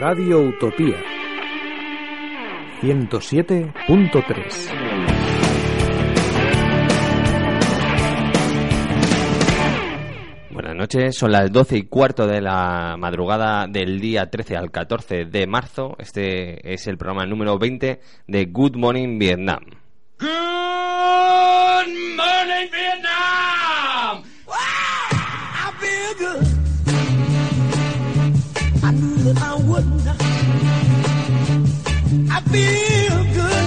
Radio Utopía 107.3 Buenas noches, son las 12 y cuarto de la madrugada del día 13 al 14 de marzo. Este es el programa número 20 de Good Morning Vietnam. Good morning, Vietnam! Wow! I feel good. Feel good.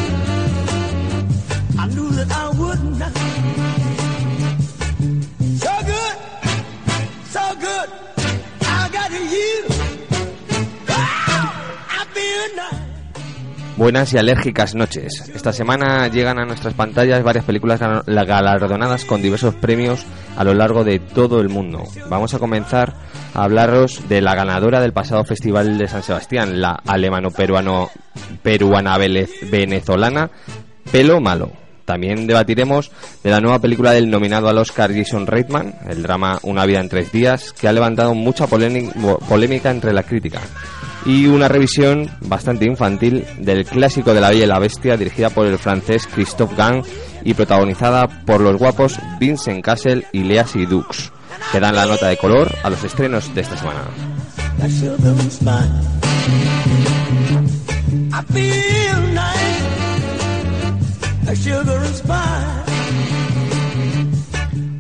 I knew that I wouldn't. So good, so good. I got you. I feel. Buenas y alérgicas noches. Esta semana llegan a nuestras pantallas varias películas galardonadas con diversos premios a lo largo de todo el mundo. Vamos a comenzar a hablaros de la ganadora del pasado Festival de San Sebastián, la alemano-peruano peruana vele- venezolana Pelo Malo. También debatiremos de la nueva película del nominado al Oscar Jason Reitman, el drama Una vida en tres días, que ha levantado mucha polémic- polémica entre la crítica. Y una revisión bastante infantil del clásico de la Bella y la Bestia, dirigida por el francés Christophe Gans y protagonizada por los guapos Vincent Cassel y Lea Seydoux, que dan la nota de color a los estrenos de esta semana.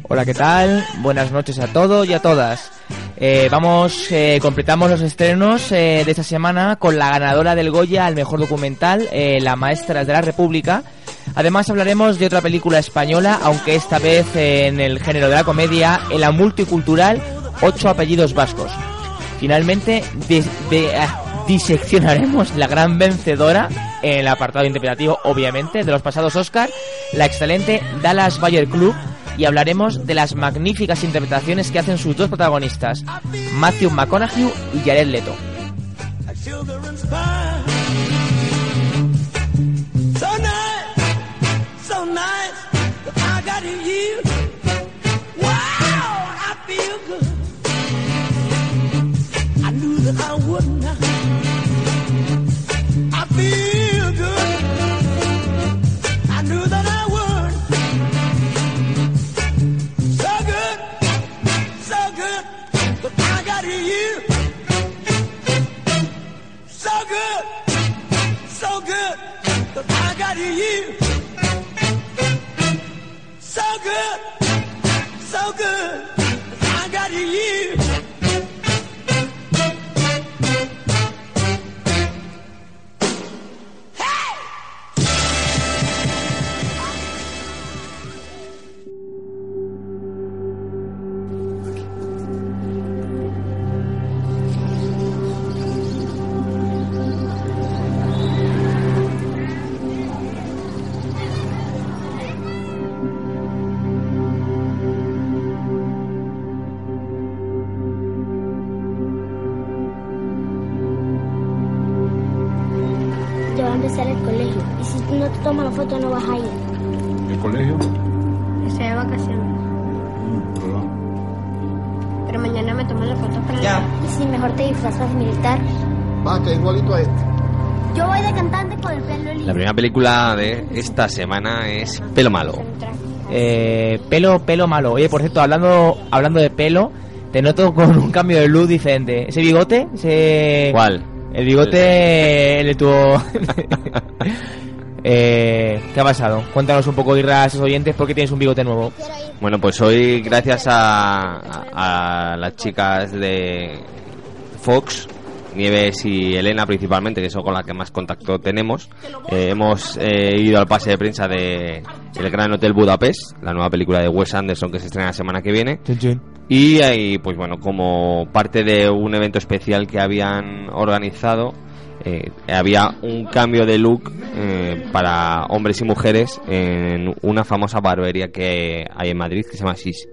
Hola, ¿qué tal? Buenas noches a todos y a todas. Eh, vamos, eh, completamos los estrenos eh, de esta semana con la ganadora del Goya al mejor documental, La Maestras de la República. Además hablaremos de otra película española, aunque esta vez en el género de la comedia, en la multicultural Ocho apellidos vascos. Finalmente, de- de- ah, diseccionaremos la gran vencedora en el apartado interpretativo, obviamente, de los pasados Oscar, la excelente Dallas Bayer Club, y hablaremos de las magníficas interpretaciones que hacen sus dos protagonistas, Matthew McConaughey y Jared Leto. Película de esta semana es Pelo Malo. Eh, pelo, pelo malo. Oye, por cierto, hablando, hablando de pelo, te noto con un cambio de luz diferente. ¿Ese bigote? Ese... ¿Cuál? El bigote el de tu... eh, ¿Qué ha pasado? Cuéntanos un poco, Irra, a esos oyentes, por qué tienes un bigote nuevo. Bueno, pues hoy, gracias a, a- a las chicas de Fox, Nieves y Elena principalmente, que son con las que más contacto tenemos, eh, hemos eh, ido al pase de prensa de El Gran Hotel Budapest, la nueva película de Wes Anderson que se estrena la semana que viene. Y ahí, pues bueno, como parte de un evento especial que habían organizado, eh, había un cambio de look eh, para hombres y mujeres en una famosa barbería que hay en Madrid que se llama SIS.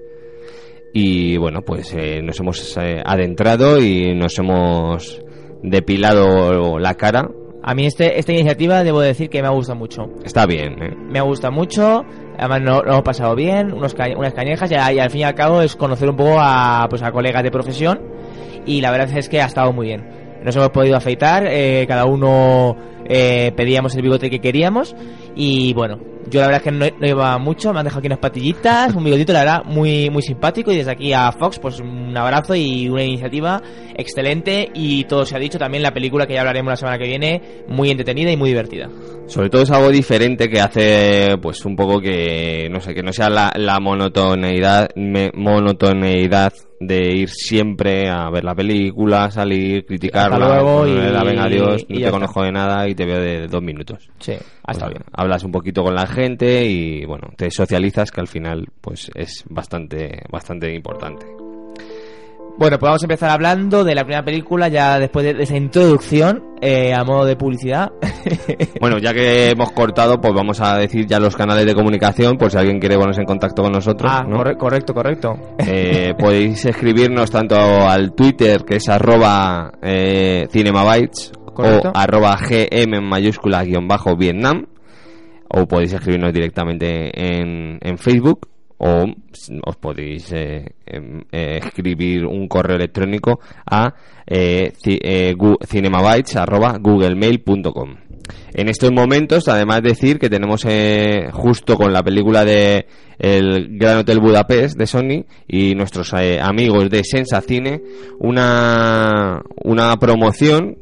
Y bueno, pues eh, nos hemos adentrado y nos hemos depilado la cara. A mí este, esta iniciativa debo decir que me ha gustado mucho. Está bien, ¿eh? Me ha gustado mucho, además no- lo hemos pasado bien, unos ca- unas cañejas y, y al fin y al cabo es conocer un poco a, pues, a colegas de profesión y la verdad es que ha estado muy bien. Nos hemos podido afeitar, eh, cada uno eh, pedíamos el bigote que queríamos y bueno, yo la verdad es que no, no llevaba mucho, me han dejado aquí unas patillitas, un bigotito la verdad muy, muy simpático y desde aquí a Fox pues un abrazo y una iniciativa excelente y todo se ha dicho también la película que ya hablaremos la semana que viene, muy entretenida y muy divertida. Sobre todo es algo diferente que hace, pues un poco que, no sé, que no sea la, la monotoneidad, me- monotoneidad de ir siempre a ver la película, salir, criticarla, Hasta luego y- ponerla, venga adiós, y no te conozco de nada y te veo de dos minutos. Sí, ha estado Pues, bien. Hablas un poquito con la gente y bueno, te socializas que al final pues es bastante, bastante importante. Bueno, pues vamos a empezar hablando de la primera película, ya después de, de esa introducción, eh, a modo de publicidad. Bueno, ya que hemos cortado, pues vamos a decir ya los canales de comunicación, por si alguien quiere ponerse en contacto con nosotros. ah, ¿no? corre- correcto, correcto. Eh, podéis escribirnos tanto al Twitter, que es arroba eh, cinemabytes, Correcto. o arroba gm en mayúscula guion bajo Vietnam, o podéis escribirnos directamente en, en Facebook, o os podéis eh, em, eh, escribir un correo electrónico a eh, eh, gu- cinemabytes arroba googlemail.com. En estos momentos, además decir que tenemos eh, justo con la película de El Gran Hotel Budapest de Sony y nuestros eh, amigos de Sensacine una, una promoción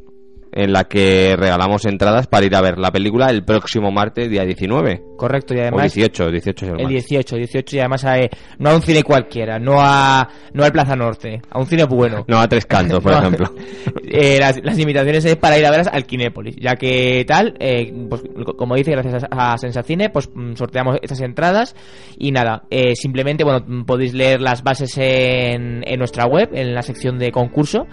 en la que regalamos entradas para ir a ver la película el próximo martes, día 19. Correcto, y O además... 18, 18 es el El martes. 18, 18 y además eh, no a un cine cualquiera, no a no al Plaza Norte, a un cine bueno. No, a tres cantos, por No, ejemplo. eh, las, las invitaciones es para ir a verlas al Kinépolis, ya que tal, eh, pues, como dice, gracias a, a Sensacine, pues mm, sorteamos estas entradas y nada, eh, simplemente, bueno, mm, podéis leer las bases en, en nuestra web, en la sección de concurso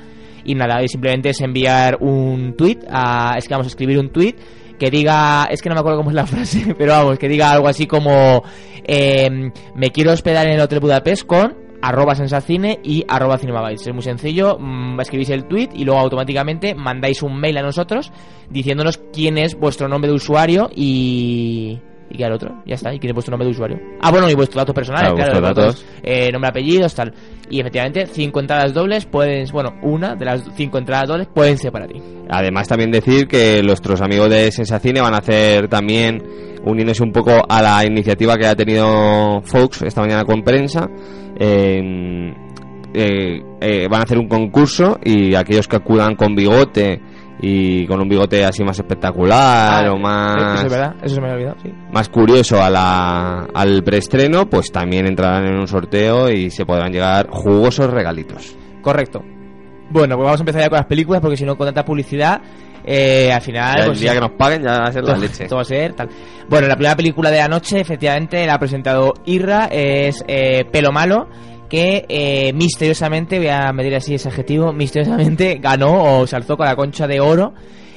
y nada, y simplemente es enviar un tweet, a, es que vamos a escribir un tweet que diga, es que no me acuerdo cómo es la frase, pero vamos, que diga algo así como eh, me quiero hospedar en el Hotel Budapest con arroba sensacine y arroba cinemabytes. Es muy sencillo, mm, escribís el tweet y luego automáticamente mandáis un mail a nosotros diciéndonos quién es vuestro nombre de usuario y... ¿Y qué al otro? Ya está. ¿Y es vuestro nombre de usuario? Ah, bueno, y vuestros datos personales, Claro, claro. datos. eh, nombre, apellidos, tal. Y efectivamente, cinco entradas dobles pueden... Bueno, una de las cinco entradas dobles pueden ser para ti. Además también decir que nuestros amigos de Sensacine van a hacer también uniéndose un poco a la iniciativa que ha tenido Fox esta mañana con prensa. en- eh, eh, van a hacer un concurso y aquellos que acudan con bigote y con un bigote así más espectacular Ah, o más Eso es verdad, eso se me había olvidado, sí. más curioso a la, al preestreno, pues también entrarán en un sorteo y se podrán llegar jugosos regalitos. Correcto. Bueno, pues vamos a empezar ya con las películas porque si no con tanta publicidad, eh, al final... El pues, día que nos paguen ya va a ser la leche. todo va a ser tal. Bueno, la primera película de la noche, efectivamente, la ha presentado Irra, es eh, Pelo Malo, que eh, misteriosamente, voy a medir así ese adjetivo, misteriosamente ganó o se alzó con la concha de oro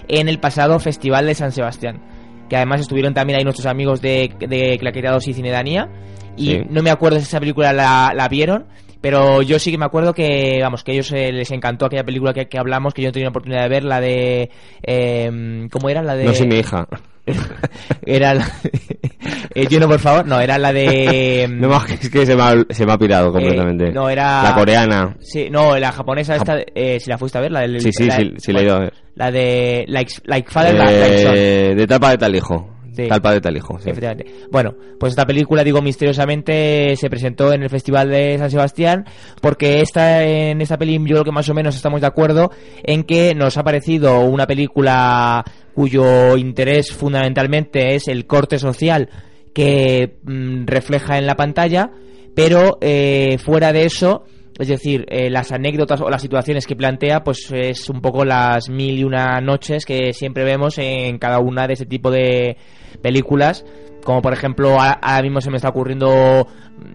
en el pasado Festival de San Sebastián. Que además estuvieron también ahí nuestros amigos de, de Claquetados y Cinedanía. Y Sí. no me acuerdo si esa película la, la vieron, pero yo sí que me acuerdo que, vamos, que a ellos eh, les encantó aquella película que, que hablamos, que yo no tenía oportunidad de ver, la de... eh, ¿Cómo era? La de... No soy mi hija. Era la eh, Gino, por favor. No, era la de... No, más, es que se me ha, se me ha pirado completamente. Eh, no, era... La coreana. Sí, no, la japonesa esta... eh, si la fuiste a ver, la del... Sí, sí, la, sí, sí la he ido a ver. La de... Like, like Father, Like- Like Son. Eh, de tal padre tal hijo. Sí. Tal padre tal hijo. sí. Efectivamente. Bueno, pues esta película, digo, misteriosamente se presentó en el Festival de San Sebastián porque esta, en esta peli yo creo que más o menos estamos de acuerdo en que nos ha parecido una película cuyo interés fundamentalmente es el corte social que mm, refleja en la pantalla, pero eh, fuera de eso... Es decir, eh, las anécdotas o las situaciones que plantea, pues es un poco las mil y una noches que siempre vemos en cada una de ese tipo de películas como por ejemplo ahora mismo se me está ocurriendo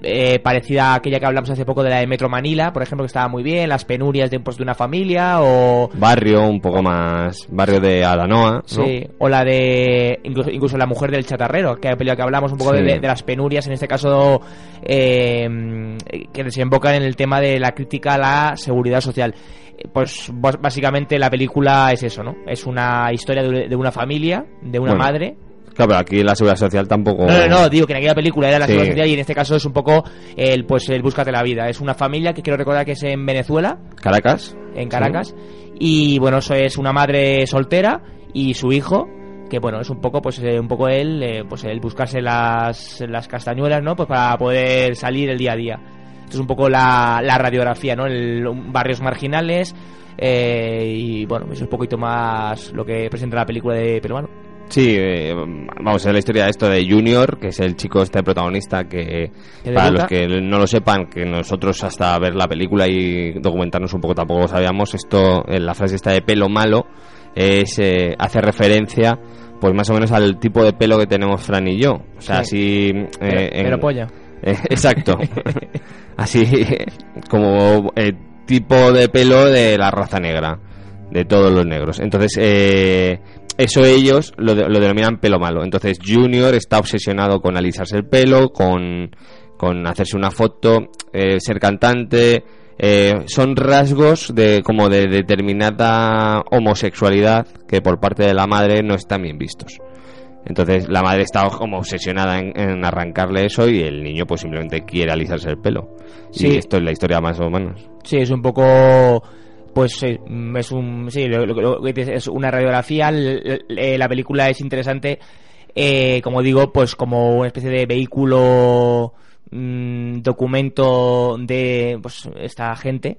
eh, parecida a aquella que hablamos hace poco de la de Metro Manila, por ejemplo, que estaba muy bien, las penurias de, pues, de una familia o... Barrio, un poco más. Barrio de Adanoa. ¿no? Sí, o la de incluso, incluso la mujer del chatarrero, que película que hablamos un poco Sí. de, de- las penurias, en este caso eh, que desembocan en el tema de la crítica a la seguridad social. Eh, Pues básicamente la película es eso, ¿no? Es una historia de, de una familia, de una Bueno, madre. Claro, pero aquí la seguridad social tampoco. No, no, no, digo que en aquella película era la Sí. seguridad social y en este caso es un poco el pues el búscate la vida. Es una familia que quiero recordar que es en Venezuela, Caracas. en Caracas y bueno eso es una madre soltera y su hijo que bueno es un poco pues eh, un poco él eh, pues el buscarse las, las castañuelas no pues para poder salir el día a día esto es un poco la, la radiografía no el, barrios marginales eh, y bueno es un poquito más lo que presenta la película de peruano Sí, eh, vamos a ver la historia de esto de Junior, que es el chico este protagonista que, para los que no lo sepan, que nosotros hasta ver la película y documentarnos un poco tampoco lo sabíamos, esto, eh, la frase esta de pelo malo, es eh, hace referencia pues más o menos al tipo de pelo que tenemos Fran y yo. O sea, así... eh, pero, en- pero polla Eh, exacto. Así como el tipo de pelo de la raza negra, de todos los negros. Entonces, eh, eso ellos lo, de- lo denominan pelo malo. Entonces, Junior está obsesionado con alisarse el pelo, con, con hacerse una foto, eh, ser cantante. eh, son rasgos de como de determinada homosexualidad que por parte de la madre no están bien vistos. Entonces la madre está como obsesionada en, en arrancarle eso y el niño pues simplemente quiere alisarse el pelo. Sí. Y esto es la historia más o menos. Sí, es un poco. Pues eh, es un. Sí, lo- lo- es una radiografía. l- la película es interesante, eh, como digo, pues como una especie de vehículo, mm, documento de pues esta gente.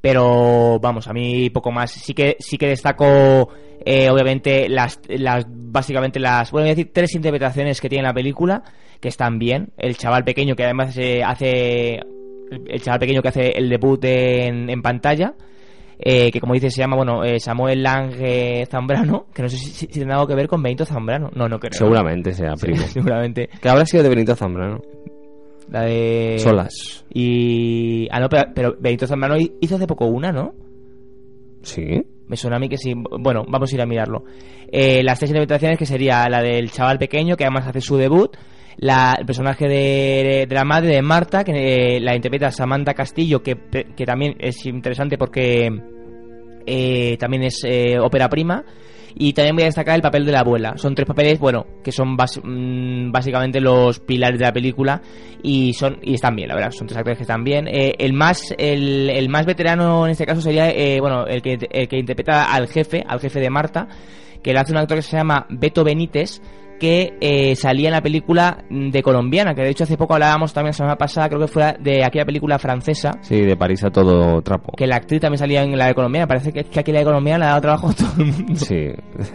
Pero vamos, a mí poco más. Sí que sí que destaco, eh, obviamente, las, las básicamente las. Bueno, voy a decir tres interpretaciones que tiene la película que están bien. El chaval pequeño que además eh, hace el chaval pequeño que hace el debut en, en pantalla, eh, que como dice se llama, bueno, eh, Samuel Lange Zambrano, que no sé si, si tiene algo que ver con Benito Zambrano. No, no creo. Seguramente sea Sí, primo. seguramente. Que habrá sido de Benito Zambrano. La de... Solas. Y... Ah, no, pero, pero Benito Zambrano hizo hace poco una, ¿no? Sí. Me suena a mí que sí. Bueno, vamos a ir a mirarlo. Eh, las tres interpretaciones que sería la del chaval pequeño, que además hace su debut. La, el personaje de, de la madre de Marta, que eh, la interpreta Samantha Castillo, que, que también es interesante porque eh, también es eh, ópera prima. Y también voy a destacar el papel de la abuela. Son tres papeles, bueno, que son mm, básicamente los pilares de la película y son y están bien, la verdad. Son tres actores que están bien. Eh, el más el, el más veterano en este caso sería, eh, bueno, el que, el que interpreta al jefe, al jefe de Marta, que le hace un actor que se llama Beto Benítez, que eh, salía en la película de colombiana, que de hecho hace poco hablábamos también la semana pasada, creo que fue de aquella película francesa, Sí, de París a todo trapo. que la actriz también salía en la de colombiana. Parece que, que aquí la de colombiana le ha dado trabajo a todo el mundo. Sí.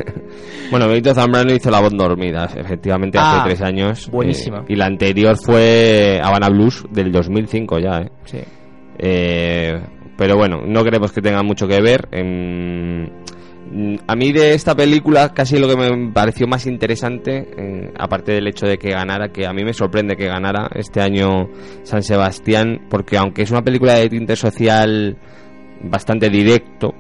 bueno, Benito Zambrano hizo La voz dormida, efectivamente, Ah, hace tres años. buenísima. Eh, y la anterior fue Habana Blues del 2005 ya, ¿eh? Sí. Eh, pero bueno, no creemos que tenga mucho que ver. Mm, a mí de esta película casi lo que me pareció más interesante, eh, aparte del hecho de que ganara, que a mí me sorprende que ganara este año San Sebastián, porque aunque es una película de tinte social bastante directo,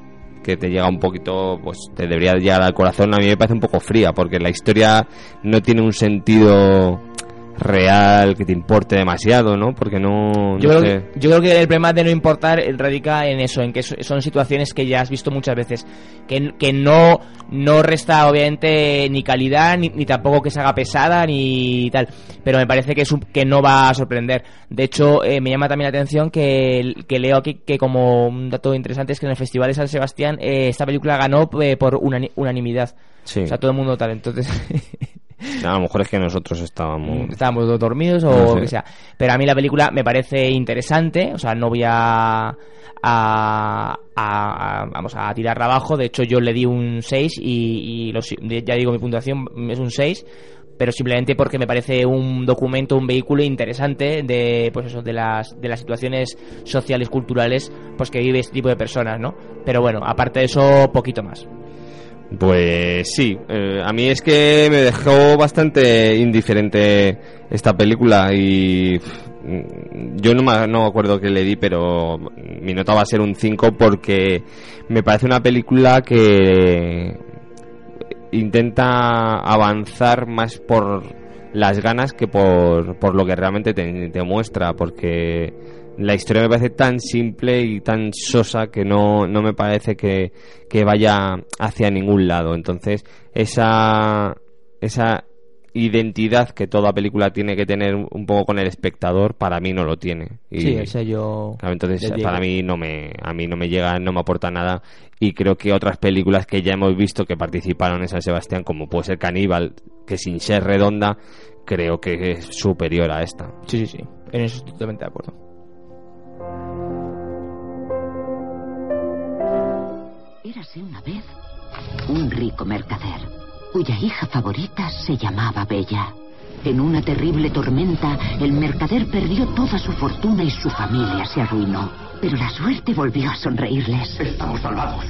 que te llega un poquito, pues te debería llegar al corazón, a mí me parece un poco fría, porque la historia no tiene un sentido real que te importe demasiado, ¿no? Porque no, Yo, creo sé. que, yo creo que el problema de no importar radica en eso, en que so- son situaciones que ya has visto muchas veces, que, que no, no resta obviamente ni calidad, ni, ni tampoco que se haga pesada, ni tal, pero me parece que, es un- que no va a sorprender. De hecho, eh, me llama también la atención que, que leo aquí que como un dato interesante es que en el Festival de San Sebastián eh, esta película ganó eh, por unani- unanimidad. Sí. O sea, todo el mundo tal, entonces... A lo mejor es que nosotros estábamos. estábamos todos dormidos o No sé. que sea. Pero a mí la película me parece interesante, o sea, no voy a, a, a- a- vamos a tirarla abajo, de hecho yo le di un 6 y, y lo si- ya digo mi puntuación es un 6 pero simplemente porque me parece un documento, un vehículo interesante de pues eso, de las de las situaciones sociales culturales pues que vive este tipo de personas, ¿no? Pero bueno, aparte de eso poquito más. Pues sí, eh, a mí es que me dejó bastante indiferente esta película y mm, yo no me, acuerdo qué le di, pero mi nota va a ser un 5 porque me parece una película que intenta avanzar más por las ganas que por, por lo que realmente te, te muestra, porque la historia me parece tan simple y tan sosa que no, no me parece que, que vaya hacia ningún lado. Entonces, esa, esa identidad que toda película tiene que tener un poco con el espectador, para mí no lo tiene. Y, Sí, el sello. Claro, entonces para mí no me a mí no me llega no me aporta nada y creo que otras películas que ya hemos visto que participaron en San Sebastián como puede ser Caníbal que sin ser redonda creo que es superior a esta Sí, sí, sí. En eso estoy totalmente de acuerdo. Érase una vez un rico mercader, cuya hija favorita se llamaba Bella. En una terrible tormenta, el mercader perdió toda su fortuna y su familia se arruinó. Pero la suerte volvió a sonreírles. Estamos salvados.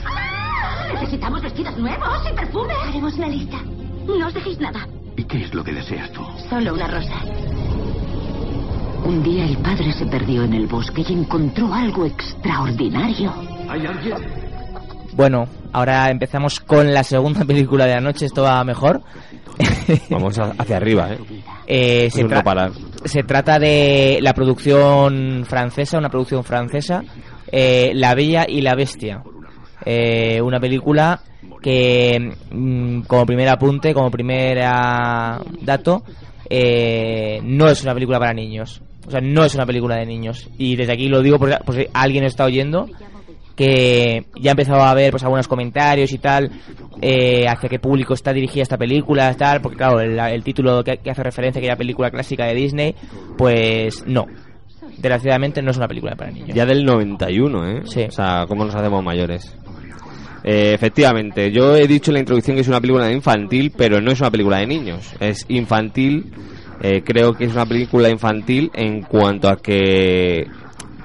Necesitamos vestidos nuevos y perfumes. Haremos una lista. No os dejéis nada. ¿Y qué es lo que deseas tú? Solo una rosa. Un día el padre se perdió en el bosque y encontró algo extraordinario. ¿Hay alguien? Bueno, ahora empezamos con la segunda película de la noche. Esto va mejor. vamos hacia arriba ¿eh? Eh, se, Eso no tra- parar. se trata de la producción francesa, una producción francesa, eh, La Bella y la Bestia. Eh, una película que, mm, como primer apunte, como primer dato, eh, no es una película para niños. O sea, no es una película de niños. Y desde aquí lo digo por, por si alguien está oyendo que ya he empezado a ver pues algunos comentarios y tal eh, hacia qué público está dirigida esta película tal porque claro el, el título que, que hace referencia a aquella película clásica de Disney pues no desgraciadamente no es una película para niños ya del 91 ¿eh? Sí. o sea cómo nos hacemos mayores Eh, efectivamente, yo he dicho en la introducción que es una película infantil, pero no es una película de niños. Es infantil, eh, creo que es una película infantil en cuanto a que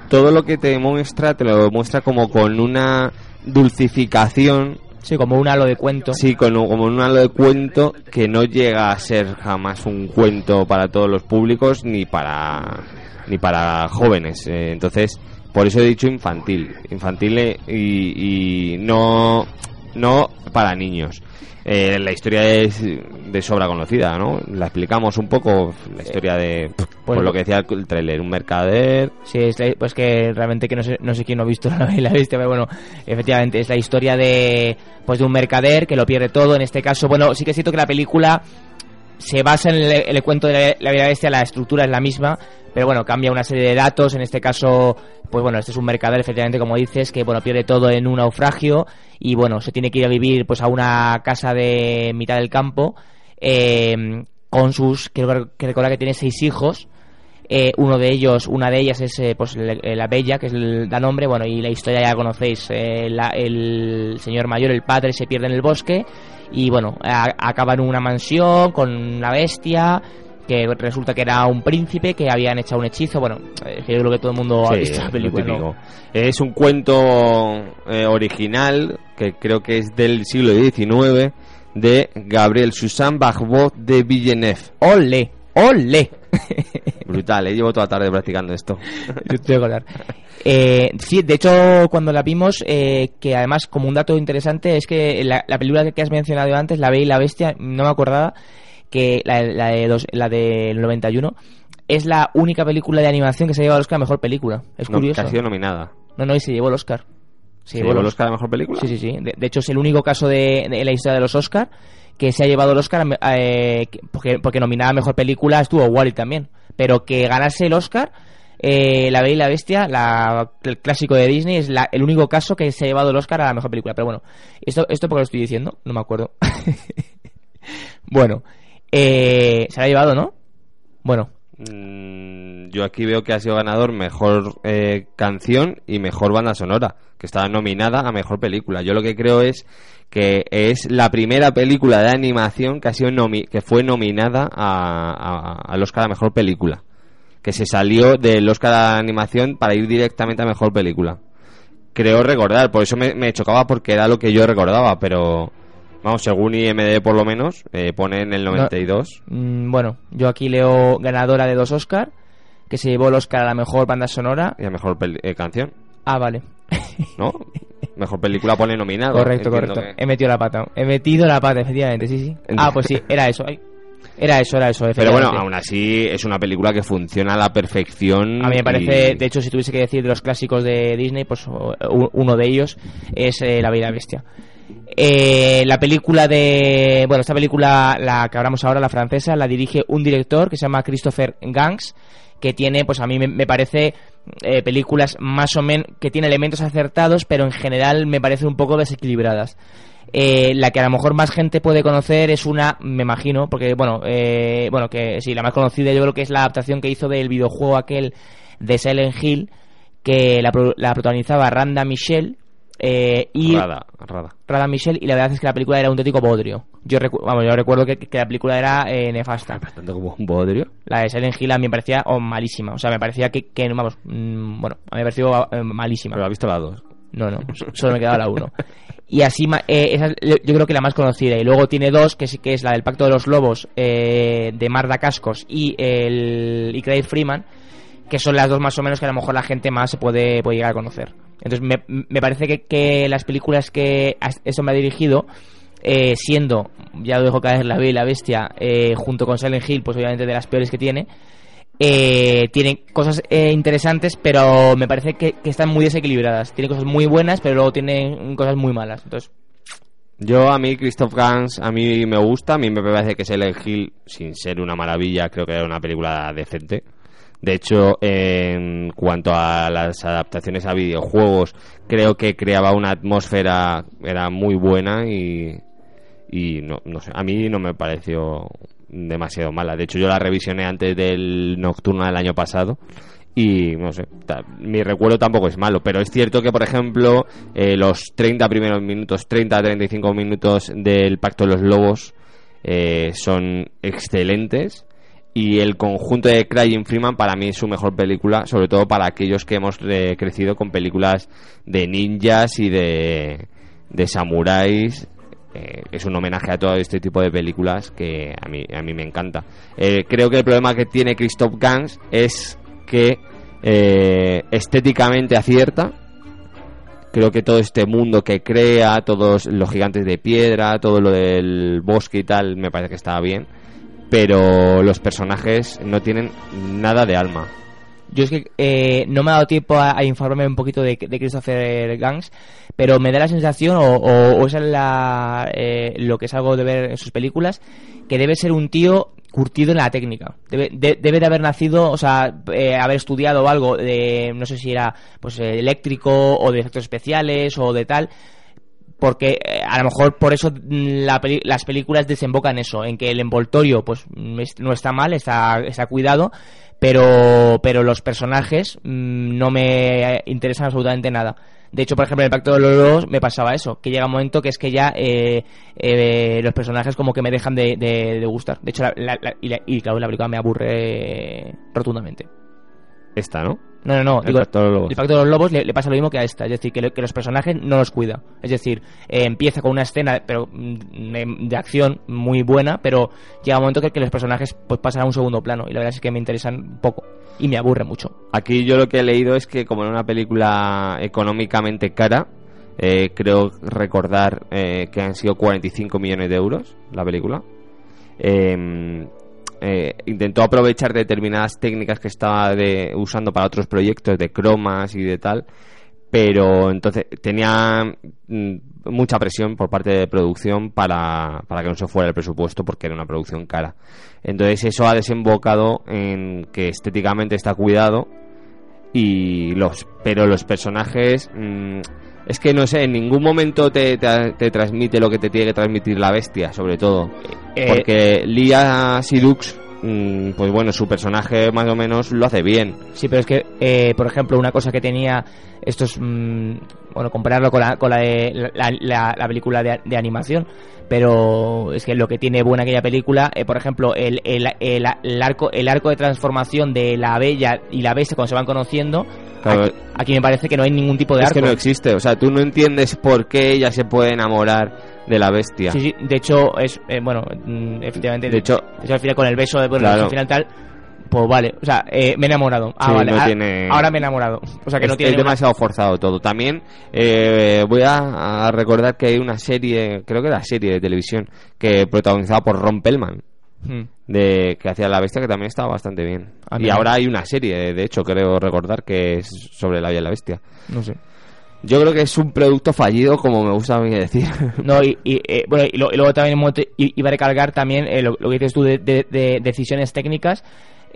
todo lo que te muestra te lo muestra como con una dulcificación sí como un halo de cuento Sí, con un- como un halo de cuento que no llega a ser jamás un cuento para todos los públicos ni para ni para jóvenes. Eh, entonces, por eso he dicho infantil, infantil eh, y, y no no para niños. Eh, la historia es de sobra conocida, ¿no? La explicamos un poco, la historia de, por lo que decía el, tráiler, un mercader, Sí, es la- pues que realmente que no sé, no sé quién no ha visto la la Bestia, pero bueno, efectivamente es la historia de pues de un mercader que lo pierde todo. En este caso, bueno, sí que es cierto que la película se basa en el, en el cuento de la, la Bella Bestia, la estructura es la misma, pero bueno, cambia una serie de datos. En este caso, pues bueno, este es un mercader, efectivamente, como dices, que bueno, pierde todo en un naufragio y bueno, se tiene que ir a vivir pues a una casa de mitad del campo eh, con sus, creo que recordar que tiene seis hijos. Eh, uno de ellos, una de ellas es eh, pues le- la Bella, que es el da nombre, bueno, y la historia ya la conocéis. eh, la- el señor mayor, el padre, se pierde en el bosque y bueno, acaba en una mansión con la bestia que resulta que era un príncipe que habían echado un hechizo. Bueno, que yo creo que todo el mundo ha visto la película. Es un cuento eh, original que creo que es del siglo XIX de Gabriel Susan Barbeau de Villeneuve. ¡Ole! ¡Ole! Brutal, ¿eh? llevo toda la tarde practicando esto. Estoy acordar. Eh, sí, de hecho, cuando la vimos, eh, que además, como un dato interesante, es que la, la película que has mencionado antes, La Bella y la Bestia, no me acordaba que la, la de dos, la del 91 es la única película de animación que se ha llevado al Oscar a mejor película. Es No, curioso. que ha sido nominada. No, no, y se llevó el Oscar. ¿Se llevó el Oscar a mejor película? Sí, sí, sí. De, de hecho, es el único caso de, de la historia de los Oscar que se ha llevado el Oscar eh, que- porque, porque nominada a mejor película estuvo Wally también. Pero que ganase el Oscar, eh, La Bella y la Bestia, la- el clásico de Disney, es la- el único caso que se ha llevado el Oscar a la mejor película. Pero bueno, esto, esto porque lo estoy diciendo, no me acuerdo. bueno, eh, se la ha llevado, ¿no? Bueno, Mm, yo aquí veo que ha sido ganador mejor eh, canción y mejor banda sonora, que está nominada a mejor película. Yo lo que creo es que es la primera película de animación que ha sido nomi- que fue nominada a, a- al Oscar a mejor película, que se salió del Oscar a animación para ir directamente a mejor película. Creo recordar, por eso me, me chocaba porque era lo que yo recordaba, pero Vamos, según IMD por lo menos, eh, pone en el 92. Mm, bueno, yo aquí leo ganadora de dos Oscar, que se llevó el Oscar a la mejor banda sonora. Y a mejor eh, canción, Ah, vale. ¿no? mejor película pone nominado. correcto, correcto. que- He metido la pata. He metido la pata, efectivamente, sí, sí. Ah, pues sí, era eso. ay. Era eso, era eso, Pero bueno, aún así es una película que funciona a la perfección. A mí me parece, y- de hecho, si tuviese que decir de los clásicos de Disney, pues uno de ellos es eh, La Bella la Bestia. Eh, la película de. Bueno, esta película, la que hablamos ahora, la francesa, la dirige un director que se llama Christopher Gans, que tiene, pues a mí me, parece, eh, películas más o menos. que tiene elementos acertados, pero en general me parece un poco desequilibradas. Eh, la que a lo mejor más gente puede conocer es una, me imagino, porque bueno, eh, bueno que sí, la más conocida yo creo que es la adaptación que hizo del videojuego aquel de Silent Hill, que la, la protagonizaba Randa Michelle eh, y Rada, rada. Michelle y la verdad es que la película era un auténtico bodrio. Yo, recu- vamos, yo recuerdo que, que la película era eh, nefasta. Tanto como un bodrio. La de Silent Hill a mí me parecía oh, malísima. O sea, me parecía que, que, vamos, mm, bueno, a mí me pareció eh, malísima. Pero ha visto la dos. No, no, solo me quedaba la 1. Y así, eh, esa es, yo creo que la más conocida. Y luego tiene dos, que sí que es la del Pacto de los Lobos, eh, de Marda Cascos y, el, y Craig Freeman, que son las dos más o menos que a lo mejor la gente más se puede, puede llegar a conocer. Entonces, me, me parece que, que las películas que eso me ha dirigido, eh, siendo, ya lo dejo caer, La Bella y la Bestia, eh, junto con Silent Hill, pues obviamente de las peores que tiene, eh, cosas eh, interesantes, pero me parece que, que están muy desequilibradas. Tiene cosas muy buenas, pero luego tiene cosas muy malas. Entonces, Yo, a mí, Christoph Gans, a mí me gusta. A mí me parece que Silent Hill, sin ser una maravilla, creo que era una película decente. De hecho, en cuanto a las adaptaciones a videojuegos, creo que creaba una atmósfera, era muy buena y, y no, no sé, a mí no me pareció demasiado mala. De hecho, yo la revisioné antes del Nocturna del año pasado y no sé, mi recuerdo tampoco es malo, pero es cierto que, por ejemplo, eh, los 30 primeros minutos, 30 a 35 minutos del Pacto de los Lobos eh, son excelentes y el conjunto de Crying Freeman para mí es su mejor película, sobre todo para aquellos que hemos eh, crecido con películas de ninjas y de, de samuráis. Eh, es un homenaje a todo este tipo de películas que a mí, a mí me encanta. Eh, creo que el problema que tiene Christoph Gans es que eh, estéticamente acierta. Creo que todo este mundo que crea, todos los gigantes de piedra, todo lo del bosque y tal, me parece que está bien pero los personajes no tienen nada de alma. yo es que eh, no me ha dado tiempo a, informarme un poquito de, de Christopher Gans, pero me da la sensación, o, o, es la, eh, lo que salgo de ver en sus películas, que debe ser un tío curtido en la técnica. Debe de, debe de haber nacido, o sea, eh, haber estudiado algo de, no sé si era pues eléctrico o de efectos especiales o de tal, porque eh, a lo mejor por eso mm, la las películas desembocan en eso, en que el envoltorio pues mm, no está mal, está, está cuidado, pero, pero los personajes mm, no me interesan absolutamente nada. De hecho, por ejemplo, en el Pacto de los Lobos me pasaba eso, que llega un momento que es que ya eh, eh, los personajes como que me dejan de, de- de gustar. De hecho, la, la- la- y claro, la película me aburre rotundamente. Esta, ¿no? No, no, no. El digo, Pacto de los Lobos. el Pacto de los Lobos le, le pasa lo mismo que a esta. Es decir, que, lo- que los personajes no los cuida. Es decir, eh, empieza con una escena pero mm, de, de acción muy buena, pero llega un momento que, que los personajes pues pasan a un segundo plano. Y la verdad es que me interesan poco. Y me aburre mucho. Aquí yo lo que he leído es que como era una película económicamente cara, eh, creo recordar eh, que han sido 45 millones de euros la película. Eh, eh, intentó aprovechar determinadas técnicas que estaba de- usando para otros proyectos de cromas y de tal, pero entonces tenía mm, mucha presión por parte de producción para, para que no se fuera el presupuesto porque era una producción cara. Entonces eso ha desembocado en que estéticamente está cuidado y los pero los personajes mm, es que no sé en ningún momento te, te, te transmite lo que te tiene que transmitir la bestia sobre todo Eh, porque Lia Sidux mm, pues bueno su personaje más o menos lo hace bien Sí, pero es que, eh, por ejemplo, una cosa que tenía estos. mm, bueno, compararlo con la, con la, de, la, la- la película de, de animación, pero es que lo que tiene buena aquella película, eh, por ejemplo, el, el, el, el arco, el arco de transformación de la bella y la bestia cuando se van conociendo, Claro, aquí, aquí me parece que no hay ningún tipo de es arco. que no existe o sea tú no entiendes por qué ella se puede enamorar de la bestia. Sí, sí, de hecho, es, eh, bueno, mm, efectivamente. De hecho- eso al final con el beso de bueno, Claro. al final tal. Pues vale, o sea, eh, me he enamorado. Ah, Sí, vale. no ah, tiene- Ahora me he enamorado. O sea, que es, no tiene. es demasiado forzado todo. También eh, voy a, a recordar que hay una serie, creo que era serie de televisión, que protagonizada por Ron Pellman, Hmm. de que hacía La Bestia, que también estaba bastante bien. Ah, y mira. ahora hay una serie, de hecho, creo recordar, que es sobre La Bella y la Bestia. No sé. Yo creo que es un producto fallido, como me gusta a mí decir. No, y, y, eh, bueno, y, lo- y luego también iba a recalcar también eh, lo, lo que dices tú de, de- de decisiones técnicas.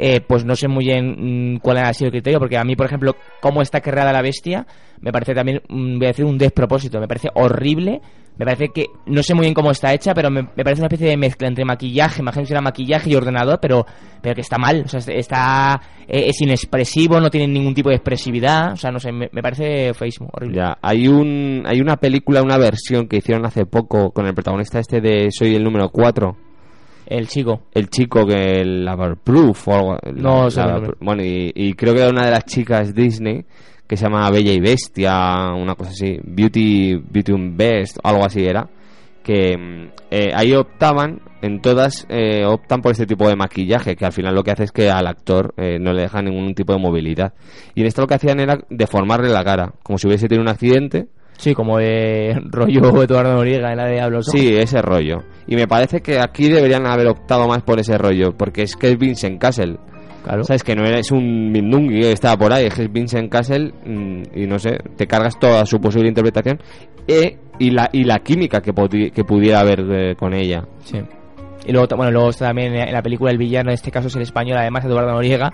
Eh, pues no sé muy bien mm, cuál ha sido el criterio, porque a mí, por ejemplo, cómo está creada la bestia, me parece también, mm, voy a decir, un despropósito. Me parece horrible. Me parece que, no sé muy bien cómo está hecha, pero me, parece una especie de mezcla entre maquillaje, imagino que será maquillaje y ordenador, pero, pero que está mal. O sea, está, eh, es inexpresivo, no tiene ningún tipo de expresividad. O sea, no sé, me, parece feísimo, horrible. Ya, hay un hay una película, una versión que hicieron hace poco con el protagonista este de Soy el número 4. El chico. El chico que el Loverproof o algo. No la- la-. Bueno, y, y creo que era una de las chicas Disney que se llama Bella y Bestia, una cosa así, Beauty, Beauty and Best, algo así era. Que mm, eh, ahí optaban, en todas eh, optan por este tipo de maquillaje, que al final lo que hace es que al actor eh, no le deja ningún tipo de movilidad. Y en esto lo que hacían era deformarle la cara, como si hubiese tenido un accidente. Sí, como de rollo Eduardo Noriega en la de Diablos. Sí, ese rollo. Y me parece que aquí deberían haber optado más por ese rollo, porque es que es Vincent Castle. Claro. ¿Sabes? Que no es un Mindungi que estaba por ahí, es que es Vincent Castle mm, y no sé, te cargas toda su posible interpretación e- y, la, y la química que, que pudiera haber eh, con ella. Sí. Y luego, bueno, luego está también en la película el villano, en este caso es el español, además Eduardo Noriega,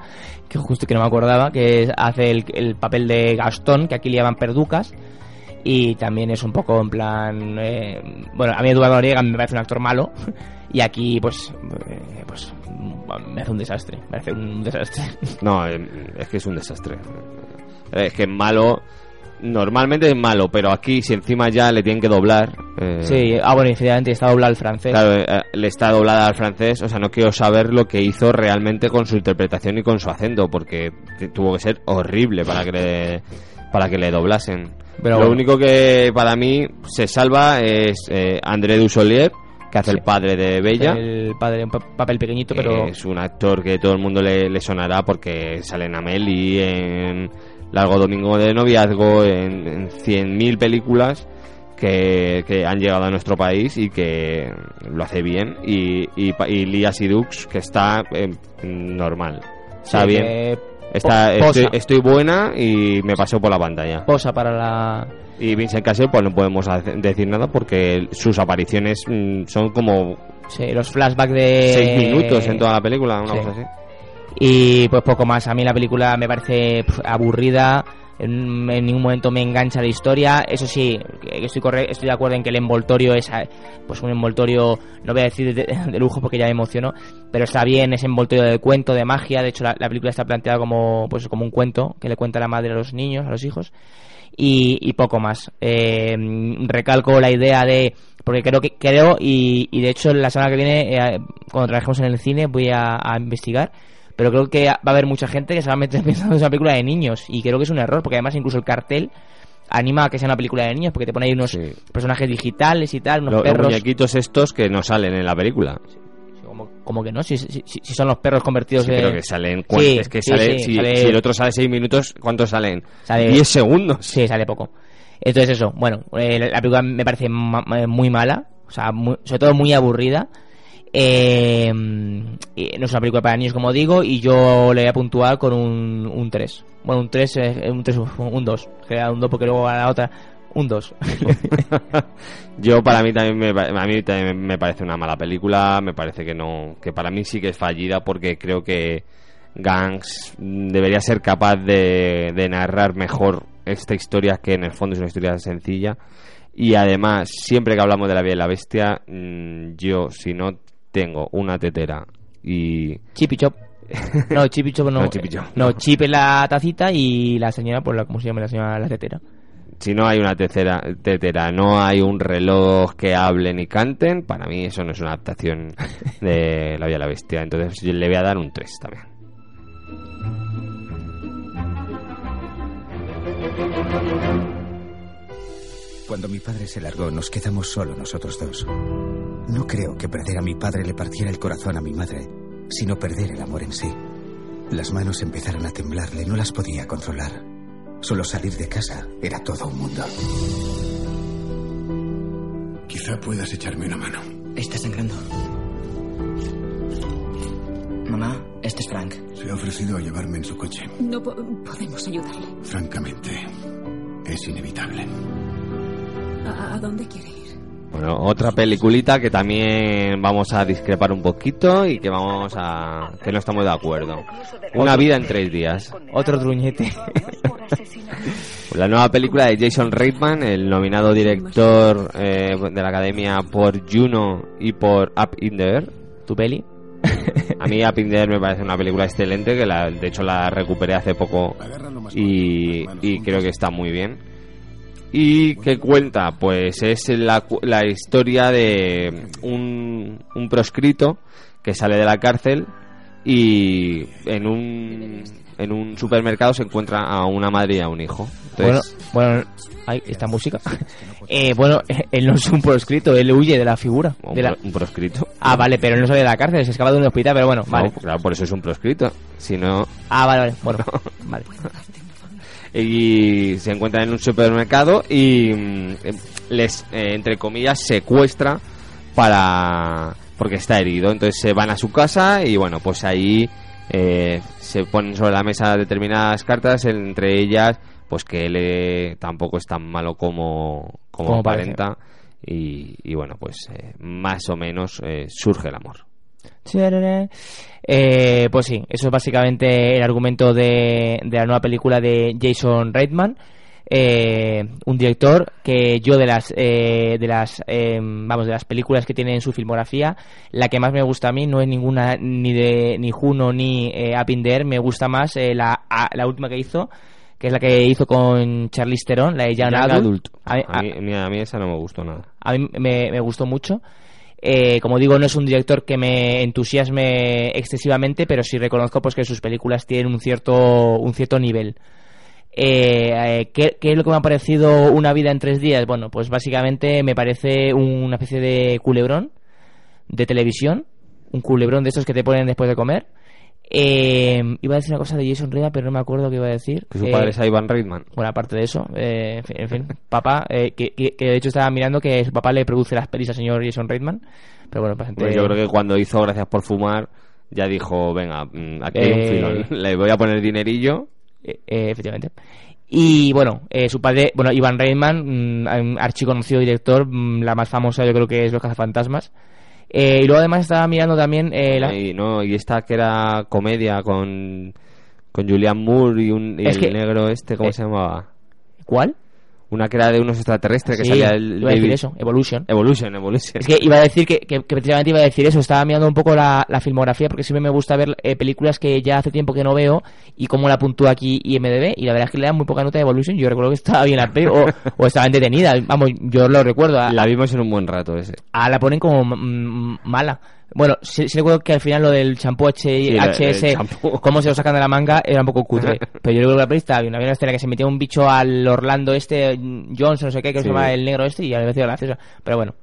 que justo que no me acordaba, que hace el, el papel de Gastón, que aquí le llaman Perducas. Y también es un poco en plan. eh, bueno, a mí Eduardo Noriega me parece un actor malo. Y aquí, pues. eh, pues me hace un desastre. Me hace un desastre. No, eh, es que es un desastre. Es que es malo, normalmente es malo, pero aquí si encima ya le tienen que doblar... eh, Sí, ah, bueno, efectivamente está doblado al francés. Claro, eh, le está doblada al francés, o sea, no quiero saber lo que hizo realmente con su interpretación y con su acento, porque tuvo que ser horrible para que le, para que le doblasen. Pero lo bueno. único que para mí se salva es eh, André Dussolier, que hace Sí. el padre de Bella. El padre, un pa- papel pequeñito, que pero. es un actor que todo el mundo le, le sonará porque sale en Amelie, en Largo Domingo de Noviazgo, en, en 100.000 películas que, que han llegado a nuestro país y que lo hace bien. Y, y, y Lia Sidux, que está eh, normal. Está sí, bien. Está, estoy, buena y me pasó por la pantalla. posa para la. Y Vincent Cassel, pues no podemos decir nada porque sus apariciones mm, son como Sí, los flashbacks de. 6 minutos en toda la película, una sí. cosa así. Y pues poco más. A mí la película me parece aburrida. En, ningún momento me engancha la historia. Eso sí, estoy, corre- estoy de acuerdo en que el envoltorio es eh, pues un envoltorio, no voy a decir de, de lujo porque ya me emociono, pero está bien, ese envoltorio de cuento, de magia. De hecho, la, la película está planteada como, pues, como un cuento que le cuenta la madre a los niños, a los hijos. Y, y poco más. Eh, recalco la idea de. Porque creo que creo, y, y de hecho la semana que viene, eh, cuando trabajemos en el cine, voy a investigar. Pero creo que va a haber mucha gente que se va a meter pensando que es una película de niños. Y creo que es un error, porque además incluso el cartel anima a que sea una película de niños, porque te pone ahí unos Sí. personajes digitales y tal, unos Lo- los perros. muñequitos estos que no salen en la película. Como, como que no, si, si, son los perros convertidos Sí, en. pero que salen Sí, es que sí, sale, sí, si, sale- si el otro sale 6 minutos, ¿cuántos salen? Sale- 10 segundos. Sí, sale poco. Entonces eso, bueno, eh, la película me parece ma- muy mala, o sea, muy- sobre todo muy aburrida. Eh, no es una película para niños, como digo, y yo le voy a puntuar con un, un 3. Bueno, un 3, eh, un 3, un 2. Que era un 2 porque luego a la otra, un 2. Yo para mí también me, a mí también me parece una mala película, me parece que no, que para mí sí que es fallida porque creo que Gangs debería ser capaz de, de narrar mejor esta historia que en el fondo es una historia sencilla y además siempre que hablamos de la Bella y la Bestia mm, yo si no tengo una tetera y Chip y Chop. No, Chip y Chop no. No, Chip y Chop. No, Chip es la tacita y la señora, pues la, ¿cómo se llama la señora? La tetera. si no hay una tercera tetera, no hay un reloj que hablen y canten, para mí eso no es una adaptación de La Bella y la Bestia. Entonces yo le voy a dar un 3 también. Cuando mi padre se largó, nos quedamos solo nosotros dos. No creo que perder a mi padre le partiera el corazón a mi madre, sino perder el amor en sí. Las manos empezaron a temblarle, no las podía controlar. Solo salir de casa era todo un mundo. Quizá puedas echarme una mano. Está sangrando. Mamá, este es Frank. Se ha ofrecido a llevarme en su coche. No po- podemos ayudarle. Francamente, es inevitable. ¿A, a dónde quiere ir? Bueno, otra peliculita que también vamos a discrepar un poquito y que vamos a... que no estamos de acuerdo. Una vida en tres días. Otro truñete. La nueva película de Jason Reitman, el nominado director eh, de la Academia por Juno y por Up in the Air. ¿Tu peli? A mí Up in the Air me parece una película excelente, que la, de hecho la recuperé hace poco y, y creo que está muy bien. ¿Y qué cuenta? Pues es la, la historia de un, un proscrito que sale de la cárcel y en un, en un supermercado se encuentra a una madre y a un hijo. Entonces, Bueno, bueno, hay esta música. Eh, bueno, él no es un proscrito, él huye de la figura. un, de la- pro- un proscrito. Ah, vale, pero él no sale de la cárcel, se escapa de un hospital, pero bueno, No, vale. claro, por eso es un proscrito. Si no, Ah, vale, vale, bueno, vale. Y se encuentra en un supermercado y mm, les, eh, entre comillas, secuestra para porque está herido. Entonces se van a su casa y bueno, pues ahí eh, se ponen sobre la mesa determinadas cartas, entre ellas, pues que él eh, tampoco es tan malo como, como, aparenta. Y, y bueno, pues eh, más o menos eh, surge el amor. Eh, pues sí, eso es básicamente el argumento de, de la nueva película de Jason Reitman. Eh, un director que yo de las eh, de las eh, vamos de las películas que tiene en su filmografía la que más me gusta a mí no es ninguna ni de ni Juno ni eh, Up in the Air, me gusta más eh, la, a- la última que hizo que es la que hizo con Charlize Theron la de Young Young Adult. Adult. A mí- A mí, a mí esa no me gustó nada. a mí me, me gustó mucho. Eh, como digo, no es un director que me entusiasme excesivamente, pero sí reconozco pues que sus películas tienen un cierto, un cierto nivel. Eh, eh, ¿qué, qué es lo que me ha parecido una vida en tres días? Bueno, pues básicamente me parece una especie de culebrón de televisión, un culebrón de estos que te ponen después de comer. Eh, iba a decir una cosa de Jason Reitman, pero no me acuerdo qué iba a decir. Que su Eh, padre es Ivan Reitman. bueno, aparte de eso, eh, en fin, papá, eh, que, que- que de hecho estaba mirando que su papá le produce las pelis al señor Jason Reitman, pero bueno. Pues yo creo que cuando hizo Gracias por Fumar, ya dijo, venga, mm, aquí hay un Eh, filón, le voy a poner dinerillo. Eh, eh, efectivamente. Y bueno, eh, su padre, bueno, Ivan Reitman, mm, un archiconocido director, mm, la más famosa yo creo que es Los Cazafantasmas. Eh, y luego además estaba mirando también eh, la- Y, no, y esta que era comedia con, con Julian Moore y, un, y Es el que- negro este, ¿cómo eh, se llamaba? ¿Cuál? Una que era de unos extraterrestres que salía el iba a decir eso, Evolution. Evolution, Evolution. Es que iba a decir que, que, que precisamente iba a decir eso, estaba mirando un poco la, la filmografía porque siempre me gusta ver eh, películas que ya hace tiempo que no veo y cómo la puntúa aquí IMDB y la verdad es que le dan muy poca nota de Evolution, yo recuerdo que estaba bien la peli o, o estaba entretenida, vamos, yo lo recuerdo. A, La vimos en un buen rato ese. a la ponen como mala. Bueno, sí, sí recuerdo que al final lo del champú HS, cómo se lo sacan de la manga, era un poco cutre. Pero yo recuerdo que la peli estaba bien. Había una escena que se metía un bicho al Orlando este, Johnson, no sé qué, que se Sí. llama el negro este, y a me pareció graciosa. Pero bueno,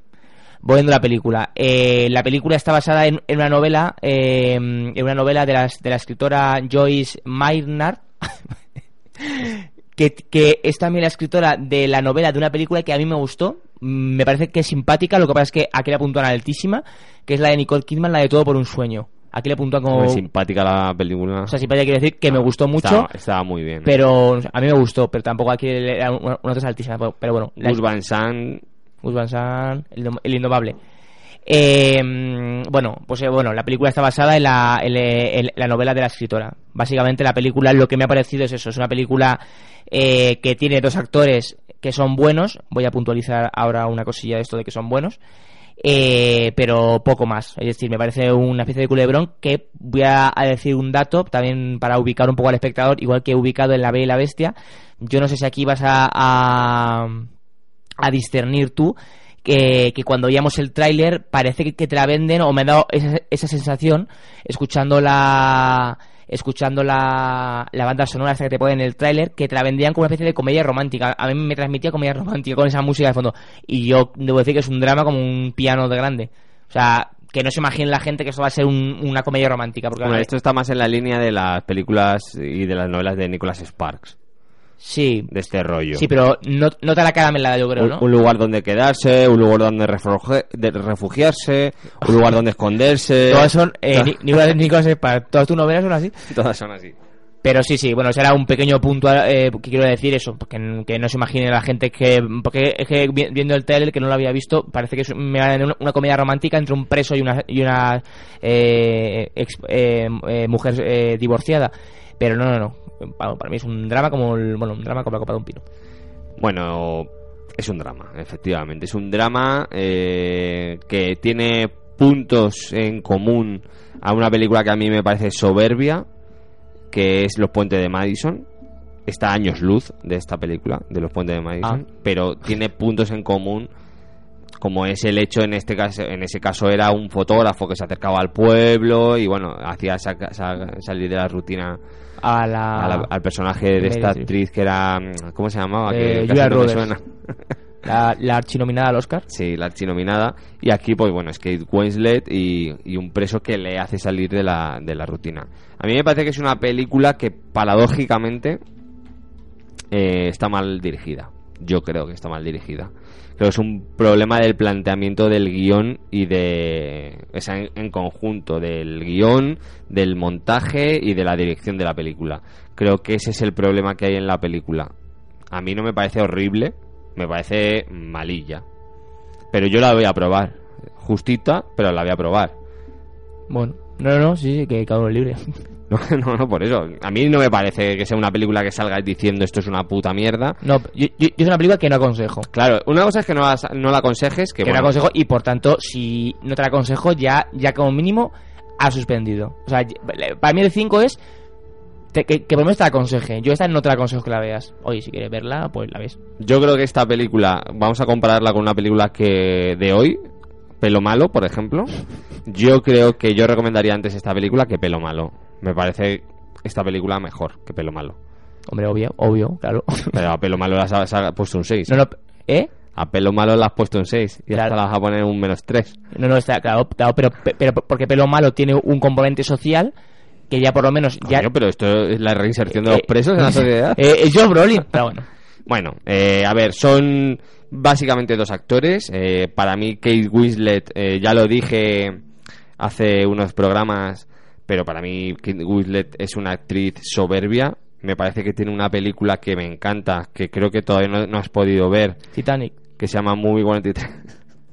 volviendo a la película. Eh, la película está basada en, en una novela, eh, en una novela de la, de la escritora Joyce Maynard. que, que es también la escritora de la novela de una película que a mí me gustó. Mm, Me parece que es simpática, lo que pasa es que aquí la puntúan altísima, que es la de Nicole Kidman, la de Todo por un sueño. Aquí le puntúan como... Muy simpática la película. O sea, simpática quiere decir que me gustó mucho, Estaba, muy bien. pero a mí me gustó, pero tampoco aquí le era una, una altísima. Pero, bueno, la- Gus Van Sant, Gus Van Sant, el, el indomable. Eh, bueno, pues eh, bueno, la película está basada en la, le- en la novela de la escritora. Básicamente la película lo que me ha parecido es eso, es una película eh, que tiene dos actores que son buenos. Voy a puntualizar ahora una cosilla de esto de que son buenos. eh, pero poco más. Es decir, me parece una especie de culebrón que voy a, a decir un dato también para ubicar un poco al espectador, igual que he ubicado en La Bella y la Bestia. Yo no sé si aquí vas a, a, a discernir tú que, que cuando veíamos el tráiler parece que, que te la venden o me ha dado esa, esa sensación escuchando la escuchando la, la banda sonora esta que te ponen en el tráiler, que te la vendían como una especie de comedia romántica. A mí me transmitía comedia romántica con esa música de fondo. Y yo debo decir que es un drama como un piano de grande. O sea, que no se imagine la gente que eso va a ser un- una comedia romántica. Porque Bueno, esto está más en la línea de las películas y de las novelas de Nicholas Sparks. Sí. De este rollo. Sí, pero no, no te la caramelada, yo creo, un, ¿no? un lugar donde quedarse, un lugar donde refugi- de- refugiarse, un lugar donde esconderse. Todas son, eh, ni, Nicolás, Nicolás Sparks, todas tus novelas son así. Todas son así. Pero sí, sí, bueno, ese era un pequeño punto eh, que quiero decir eso, porque que no se imagine la gente que... Porque es que vi- viendo el trailer, que no lo había visto, parece que es me va a dar una, una comedia romántica entre un preso y una, y una eh, ex- eh, eh, mujer eh, divorciada. Pero no, no, no. Para, para mí es un drama como el, bueno, un drama como la copa de un pino. Bueno, es un drama, efectivamente. Es un drama eh, que tiene puntos en común a una película que a mí me parece soberbia, que es Los Puentes de Madison. Está a años luz de esta película, de Los Puentes de Madison, pero tiene puntos en común como es el hecho en este caso en ese caso era un fotógrafo que se acercaba al pueblo y bueno hacía salir de la rutina A la... a la- al personaje de esta actriz que era ¿cómo se llamaba? Eh, que Julia no suena. La, la archinominada al Oscar. Sí, la archinominada. Y aquí, pues bueno, es Kate Winslet y, y un preso que le hace salir de la, de la rutina. A mí me parece que es una película que, paradójicamente, eh, está mal dirigida. Yo creo que está mal dirigida. Creo que es un problema del planteamiento del guion y de. Sea, en, conjunto, del guion, del montaje y de la dirección de la película. Creo que ese es el problema que hay en la película. A mí no me parece horrible, me parece malilla. Pero yo la voy a probar. Justita, pero la voy a probar. Bueno, no, no, sí, sí, que cada uno es libre. No, no, no, por eso. A mí no me parece que sea una película que salgas diciendo esto es una puta mierda. No, yo, yo- es una película que no aconsejo. Claro, una cosa es que no la, no la aconsejes, que, que bueno, no aconsejo y por tanto si no te la aconsejo ya ya como mínimo ha suspendido o sea para mí el 5 es te- que, que por lo menos te la aconseje yo esta no te la aconsejo que la veas oye si quieres verla pues la ves yo creo que esta película, vamos a compararla con una película que de hoy, Pelo Malo, por ejemplo. Yo creo que yo recomendaría antes esta película que Pelo Malo. Me parece esta película mejor que Pelo Malo. hombre obvio obvio claro Pero a Pelo Malo las has, has puesto un 6. no no ¿eh? A Pelo Malo la has puesto un 6 y hasta la vas a poner un menos 3. no no está claro, claro, pero, pero porque pelo malo tiene un componente social que ya por lo menos ya pero esto es la reinserción de los Eh, presos en la sociedad. eh, Josh Brolin pero bueno Bueno, eh, a ver, son básicamente dos actores. Eh, para mí, Kate Winslet, eh, ya lo dije hace unos programas, pero para mí Kate Winslet es una actriz soberbia. Me parece que tiene una película que me encanta, que creo que todavía no, no has podido ver, Titanic que se llama Movie 43.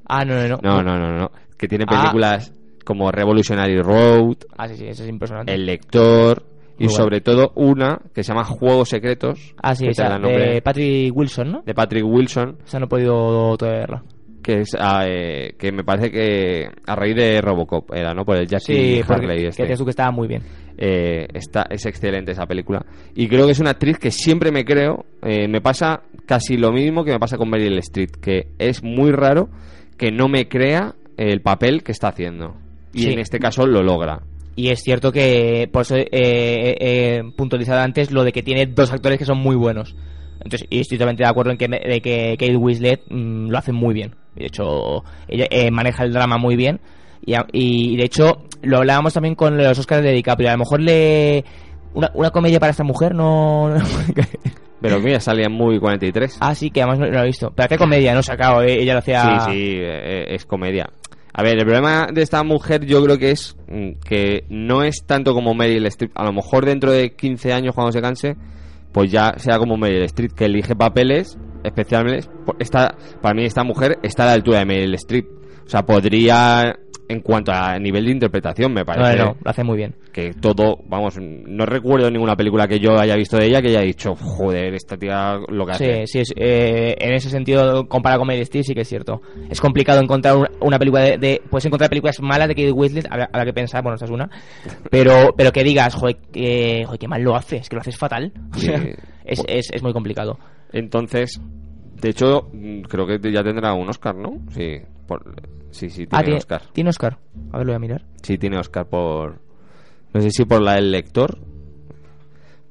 ah no no no No, no, no, no. Que tiene Ah. películas como Revolutionary Road, ah sí sí eso es impresionante El Lector y bueno. sobre todo una que se llama Juegos Secretos. ah sí esa, de Patrick Wilson ¿no? de Patrick Wilson. esa no he podido todavía verla que es ah, eh, que me parece que a raíz de Robocop era no por el Jackie Sí, Harley que este. tú que estaba muy bien. Eh, está es excelente esa película y creo que es una actriz que siempre me creo eh, me pasa casi lo mismo que me pasa con Meryl Streep que es muy raro que no me crea el papel que está haciendo y Sí. en este caso lo logra Y es cierto que, por eso he eh, eh, puntualizado antes lo de que tiene dos actores que son muy buenos. Entonces, y estoy totalmente de acuerdo en que, de que Kate Winslet mm, lo hace muy bien. De hecho, ella eh, maneja el drama muy bien. Y, a- y de hecho, lo hablábamos también con los Oscars de DiCaprio. A lo mejor le. Una, una comedia para esta mujer no. pero mira salía Movie 43 ah, sí, que además no, no lo he visto. Pero qué comedia, ¿no? Sacado, eh, ella lo hacía. Sí, sí, eh, es comedia. A ver, el problema de esta mujer yo creo que es mm, que no es tanto como Meryl Streep. A lo mejor dentro de 15 años cuando se canse, pues ya sea como Meryl Streep, que elige papeles especiales. Por- Esta, para mí esta mujer está a la altura de Meryl Streep. O sea, podría, en cuanto a nivel de interpretación, me parece no, lo hace muy bien. que todo, vamos, no recuerdo ninguna película que yo haya visto de ella que haya dicho, joder, esta tía lo que hace. Sí, sí, eh, en ese sentido, comparado con Meryl Streep, sí que es cierto. Es complicado encontrar una, una película de, de- Puedes encontrar películas malas de Kate Winslet, a la, a la que pensar, bueno, esta es una. Pero, pero que digas, joder, que, joder, qué mal lo haces, que lo haces fatal. Sí. es, es, es muy complicado. Entonces, de hecho, creo que ya tendrá un Oscar, ¿no? Sí, por, sí, sí, tiene ah, tiene Oscar. tiene Oscar. A ver, lo voy a mirar. Sí, tiene Oscar por, No sé si por la del lector.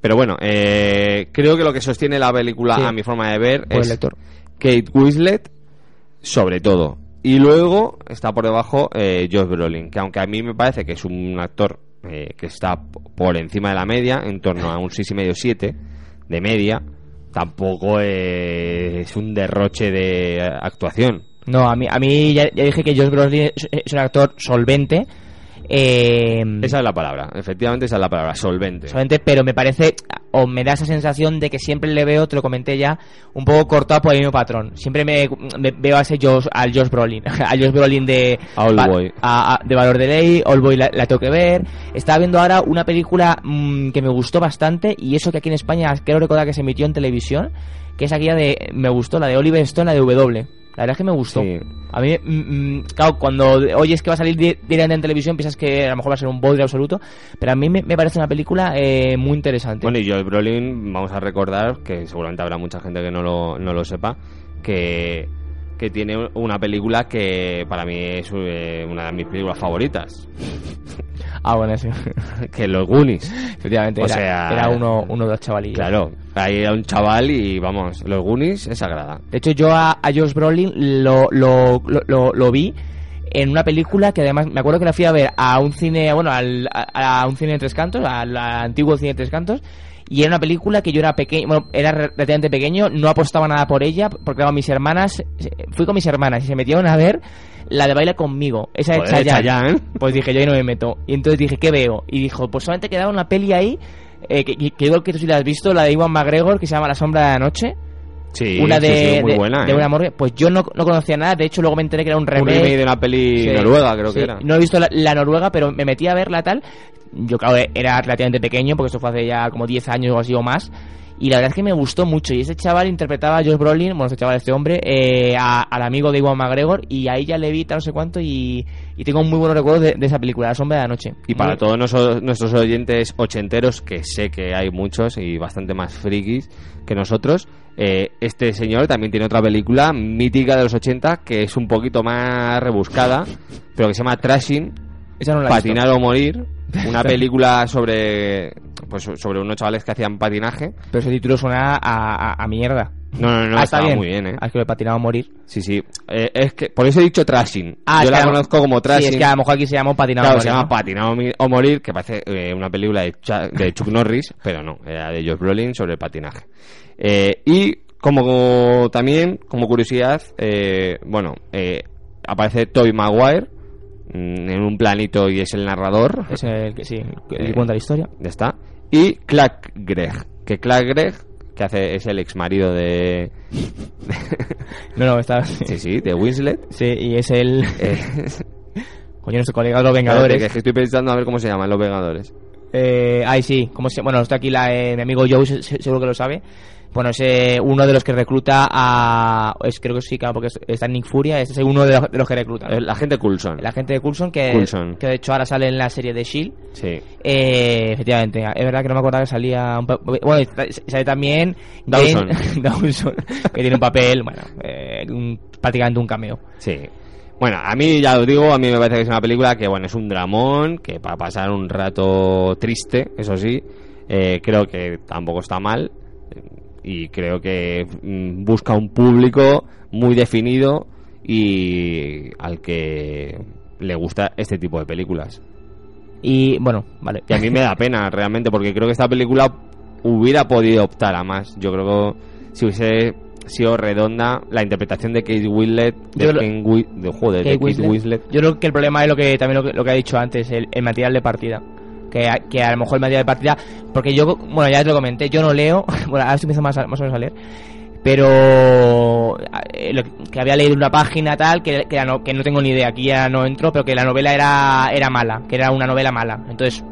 Pero bueno, eh, creo que lo que sostiene la película, Sí. a mi forma de ver, Por el es lector. Kate Winslet, sobre todo. Y luego está por debajo eh, Josh Brolin, que aunque a mí me parece que es un actor eh, que está por encima de la media, en torno a un 6,5-7 de media, tampoco eh, es un derroche de actuación. No, a mí, a mí ya, ya dije que Josh Brolin es, es un actor solvente. Eh, Esa es la palabra, efectivamente esa es la palabra, solvente. solvente, pero me parece, o me da esa sensación de que siempre le veo, te lo comenté ya, un poco cortado por el mismo patrón. Siempre me, me veo a ese Josh, al Josh Brolin, al Josh Brolin de, A Oldboy. a- a- de Valor de Ley, Oldboy la, la tengo que ver. Estaba viendo ahora una película mm, que me gustó bastante, y eso que aquí en España creo recordar que se emitió en televisión, que es aquella de, me gustó, la de Oliver Stone, la de W. La verdad es que me gustó. Sí. A mí, mm, mm, claro, cuando oyes que va a salir di- directamente en televisión, piensas que a lo mejor va a ser un bodrio absoluto, pero a mí me, me parece una película eh, muy interesante. Bueno, y Josh Brolin, vamos a recordar, que seguramente habrá mucha gente que no lo, no lo sepa, que, que tiene una película que para mí es eh, una de mis películas favoritas, ah, bueno, sí. que Los Goonies. Efectivamente, O era, sea, era uno, uno de los chavalillos. Claro, ahí era un chaval y vamos, Los Goonies es sagrada. De hecho, yo a, a Josh Brolin lo, lo, lo, lo- lo vi en una película que además me acuerdo que la fui a ver a un cine, bueno, al, a, a un cine de tres cantos, al, al antiguo cine de tres cantos. Y era una película que yo era pequeño, bueno, era re- relativamente pequeño, no apostaba nada por ella, porque claro, mis hermanas, fui con mis hermanas y se metieron a ver la de Baila conmigo, esa de Chayanne. Chayanne. Pues dije, yo ahí no me meto. Y entonces dije, ¿qué veo? Y dijo, pues solamente quedaba una peli ahí, eh, que, que, que igual que tú sí la has visto, la de Iwan McGregor, que se llama La Sombra de la Noche Sí, una de, sí, muy de- buena. de ¿eh? una morgue. Pues yo no, no conocía nada, de hecho luego me enteré que era un Un remake. remake de una peli noruega, creo que era. No he visto la, la noruega, pero me metí a verla tal. Yo claro, era relativamente pequeño, porque esto fue hace ya como 10 años o así o más. Y la verdad es que me gustó mucho. Y ese chaval interpretaba a Josh Brolin, bueno, este chaval, este hombre, eh, a- al amigo de Iwan McGregor. Y ahí ya le vi tal no sé cuánto. Y, y tengo muy buenos recuerdos de, de esa película, La Sombra de la Noche. Y para Muy- todos nuestros oyentes ochenteros, que sé que hay muchos y bastante más frikis que nosotros, eh, este señor también tiene otra película mítica de los 80 que es un poquito más rebuscada, pero que se llama Trashing, no. Patinar o Morir, una película sobre pues sobre unos chavales que hacían patinaje. Pero ese título suena a, a- a mierda. No, no, no, Ah, estaba muy bien, ¿eh? Es que lo he patinado a morir. Sí, sí. Eh, es que por eso he dicho Trashing. Ah, Yo la conozco como Trashing. Sí, es que a lo mejor aquí se llama patinado Claro, a se morir, llama ¿no? Patinar o Morir, que parece eh, una película de, Chuck Norris, pero no, era de Josh Brolin sobre el patinaje. Eh, y como también, como curiosidad, eh, bueno, eh, aparece Toby Maguire en un planito y es el narrador. Es el que sí, el que Eh, cuenta la historia. Ya está. Y Clark Gregg, que Clark Gregg, que hace, es el ex marido de... No, no, está. Sí, sí, de Winslet. Sí, y es el. Eh, Coño, nuestro colega de los Vengadores. que es que estoy pensando a ver cómo se llaman los Vengadores. Eh, ay, sí. ¿cómo se... Bueno, está aquí la, eh, mi amigo Joe, se- se- seguro que lo sabe. Bueno, es eh, uno de los que recluta a. Es, creo que sí, claro, porque es- está Nick Furia. Es uno de los, de los que recluta. El agente Coulson. El agente de Coulson, que, Coulson. que de hecho ahora sale en la serie de Shield. Sí. Eh, efectivamente, es verdad que no me acordaba que salía un bueno, sale también Dawson. Jane Dawson, que tiene un papel, bueno, eh, un- prácticamente un cameo. Sí. Bueno, a mí ya os digo, a mí me parece que es una película que, bueno, es un dramón, que para pasar un rato triste, eso sí, eh, creo que tampoco está mal y creo que mm, busca un público muy definido y al que le gusta este tipo de películas. Y bueno, vale. Y a mí me da pena realmente porque creo que esta película hubiera podido optar a más. Yo creo que si hubiese sido redonda la interpretación de Kate Winslet, de, Yo lo- Wi- de, joder, de Kate Winslet. Yo creo que el problema es lo que también lo que, lo que ha dicho antes, el, el material de partida. Que a, que a lo mejor el material de partida, porque yo, bueno, ya te lo comenté, yo no leo, bueno, ahora estoy empezando más, a- más o menos a leer, pero eh, lo que había leído una página tal, que, que, no, que no tengo ni idea, aquí ya no entro, pero que la novela era, era mala, que era una novela mala. Entonces,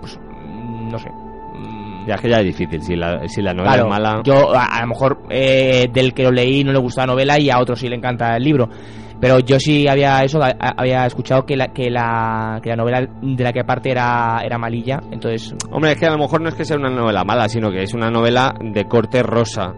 pues, mm, no sé. Ya es que ya es difícil, si la, si la novela Claro, es mala... Yo, a, a lo mejor eh, del que lo leí no le gustaba la novela y a otro sí le encanta el libro. Pero yo sí había eso, a- había escuchado que la, que la, que la novela de la que aparte era, era malilla. Entonces, Hombre, es que a lo mejor no es que sea una novela mala, sino que es una novela de corte rosa.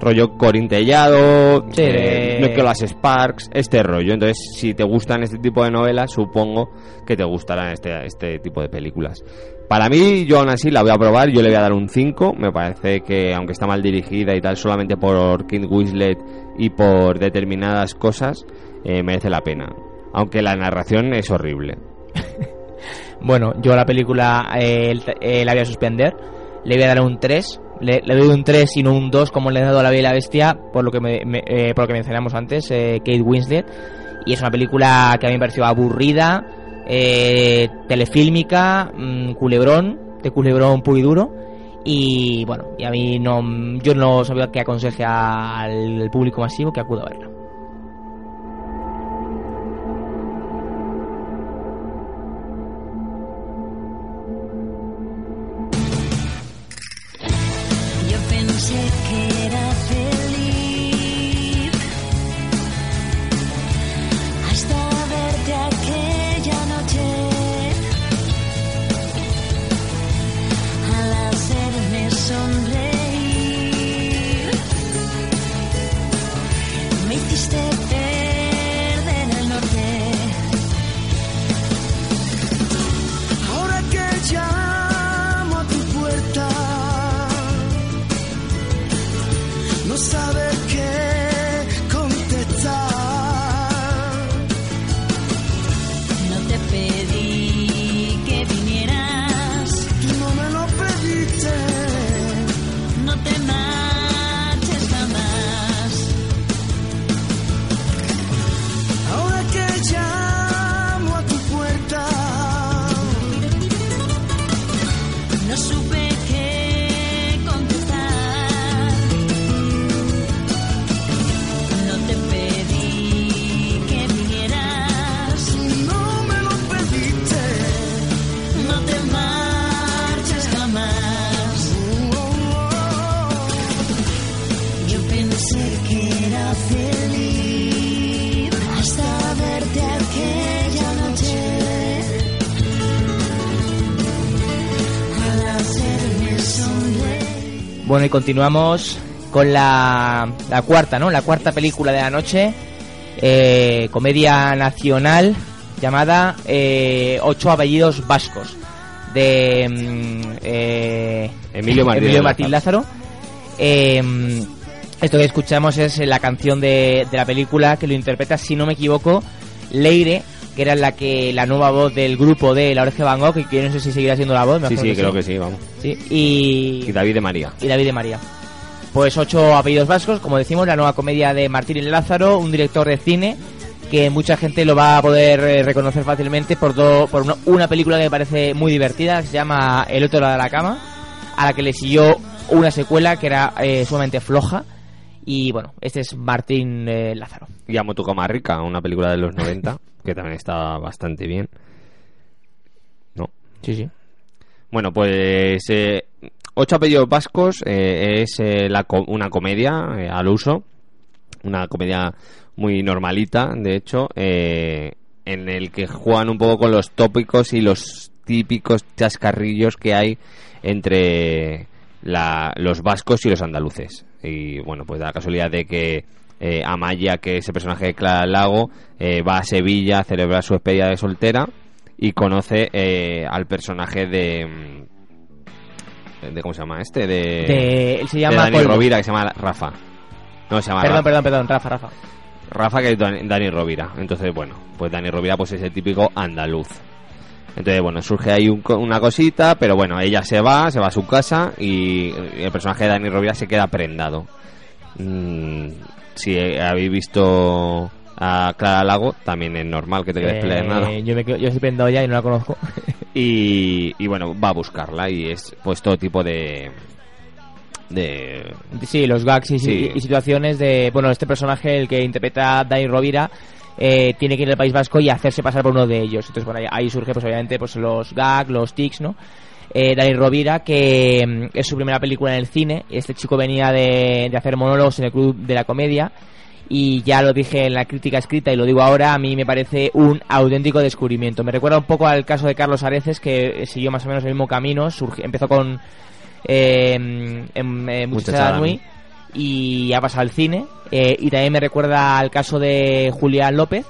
rollo corintellado, Sí, eh, de- Nicholas Sparks, este rollo. Entonces, si te gustan este tipo de novelas, supongo que te gustarán este, este tipo de películas. Para mí, yo aún así la voy a probar, yo le voy a dar un 5. Me parece que, aunque está mal dirigida y tal, solamente por Kate Winslet y por determinadas cosas, eh, merece la pena. Aunque la narración es horrible. Bueno, yo la película eh, eh, la voy a suspender. Le voy a dar un 3. Le, le doy un 3 y no un 2 como le he dado a La Bella y la Bestia, por lo que, me- me- eh, por lo que mencionamos antes, eh, Kate Winslet. Y es una película que a mí me pareció aburrida, eh, telefílmica, mm, culebrón, de culebrón puro duro. Y bueno, y a mí no, yo no sabía que aconseje al público masivo que acuda a verla. Yo pensé que era continuamos con la, la cuarta, ¿no? La cuarta película de la noche. eh, comedia nacional llamada eh, Ocho apellidos vascos. De mm, eh, Emilio Martínez Martín Lázaro. Eh, esto que escuchamos es la canción de, de la película que lo interpreta, si no me equivoco, Leire, que era la que la nueva voz del grupo de La Oreja de Van Gogh, y que no sé si seguirá siendo la voz. me Sí, sí, creo que sí, vamos. Sí, y, Y David de María. y David de María. Pues ocho apellidos vascos, como decimos, la nueva comedia de Martín Lázaro, un director de cine que mucha gente lo va a poder eh, reconocer fácilmente por, do- por una, una película que me parece muy divertida, que se llama El otro lado de la cama, a la que le siguió una secuela que era eh, sumamente floja. Y bueno, este es Martín eh, Lázaro. Llamo tu cama rica, una película de los 90, que también está bastante bien. ¿No? Sí, sí. Bueno, pues eh, Ocho apellidos vascos eh, es eh, la co- una comedia al uso, una comedia muy normalita, de hecho, eh, en el que juegan un poco con los tópicos y los típicos chascarrillos que hay entre la- los vascos y los andaluces. Y bueno, pues da la casualidad de que eh, Amaya, que es el personaje de Clara Lago, eh, va a Sevilla a celebrar su despedida de soltera y conoce eh, al personaje de, mm, de cómo se llama este de, De- él se llama de Dani. Rovira que se llama Rafa no se llama Perdón, Rafa. perdón, perdón, Rafa, Rafa. Rafa que es Dani, Dani Rovira entonces bueno pues Dani Rovira pues es el típico andaluz entonces bueno surge ahí un una cosita pero bueno ella se va se va a su casa y el personaje de Dani Rovira se queda prendado Mm, si habéis visto a Clara Lago también es normal que te quedes Eh, prendado yo, me, yo estoy prendado ya y no la conozco. y, y bueno, va a buscarla y es pues todo tipo de... de Sí, los gags y, Sí. y situaciones de... Bueno, este personaje, el que interpreta Dani Rovira, eh, tiene que ir al País Vasco y hacerse pasar por uno de ellos. Entonces, bueno, ahí, ahí surge, pues obviamente, pues los gags, los tics, ¿no? Eh, Dani Rovira, que mm, es su primera película en el cine. Este chico venía de, de hacer monólogos en el Club de la Comedia. Y ya lo dije en la crítica escrita y lo digo ahora, a mí me parece un auténtico descubrimiento. Me recuerda un poco al caso de Carlos Areces, que siguió más o menos el mismo camino. surgi- empezó con eh, en, eh, Muchacha Muchacha Nui, y ha pasado al cine. eh, y también me recuerda al caso de Julián López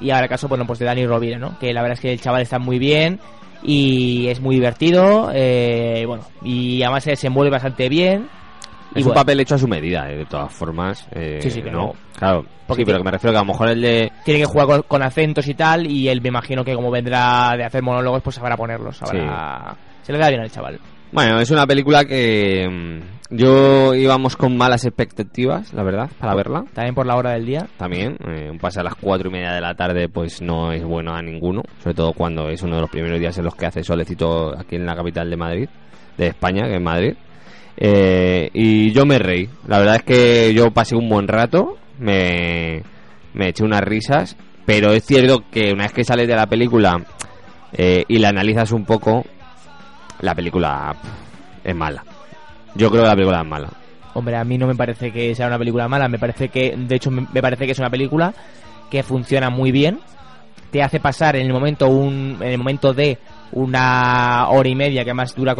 y ahora el caso bueno, pues de Dani Rovira, ¿no? que la verdad es que el chaval está muy bien y es muy divertido. eh, bueno, y además se desenvuelve bastante bien. Y Es un bueno, papel hecho a su medida, eh, de todas formas. eh, Sí, sí, que no. Claro, Porque sí, pero que- me refiero que a lo mejor el de... tiene que jugar con, con acentos y tal y él me imagino que como vendrá de hacer monólogos pues sabrá ponerlos sabrá... se le da bien al chaval Bueno, es una película que mm, yo íbamos con malas expectativas, la verdad, para verla. también por la hora del día También, eh, un pase a las cuatro y media de la tarde pues no es bueno a ninguno, sobre todo cuando es uno de los primeros días en los que hace solecito aquí en la capital de Madrid, de España, que es Madrid. Eh, y yo me reí, la verdad es que yo pasé un buen rato, me, me eché unas risas, pero es cierto que una vez que sales de la película eh, y la analizas un poco, la película es mala. Yo creo que la película es mala. Hombre, a mí no me parece que sea una película mala, me parece que, de hecho, me parece que es una película que funciona muy bien, te hace pasar en el momento un, en el momento de una hora y media que más dura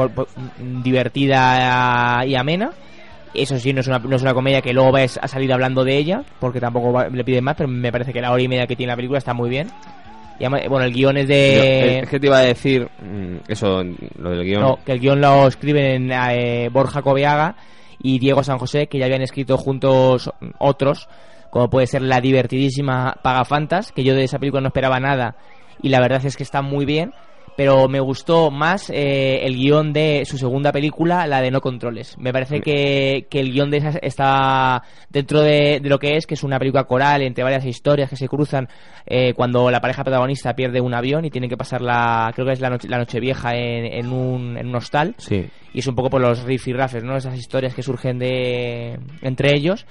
divertida y amena. Eso sí, no es una, no es una comedia que luego ves a salir hablando de ella, porque tampoco le piden más, pero me parece que la hora y media que tiene la película está muy bien. Bueno, el guion es de... Es que te iba a decir mm, eso, lo del guion. No, que el guion lo escriben eh, Borja Coveaga y Diego San José, que ya habían escrito juntos otros, como puede ser la divertidísima Pagafantas, que yo de esa película no esperaba nada y la verdad es que está muy bien, pero me gustó más eh, el guion de su segunda película, la de No Controles. Me parece que, que el guion de esa está dentro de, de lo que es, que es una película coral entre varias historias que se cruzan eh, cuando la pareja protagonista pierde un avión y tiene que pasar la, creo que es la noche, la noche vieja en, en, un, en un hostal. Sí. Y es un poco por los riff y rafes, ¿no? Esas historias que surgen de entre ellos.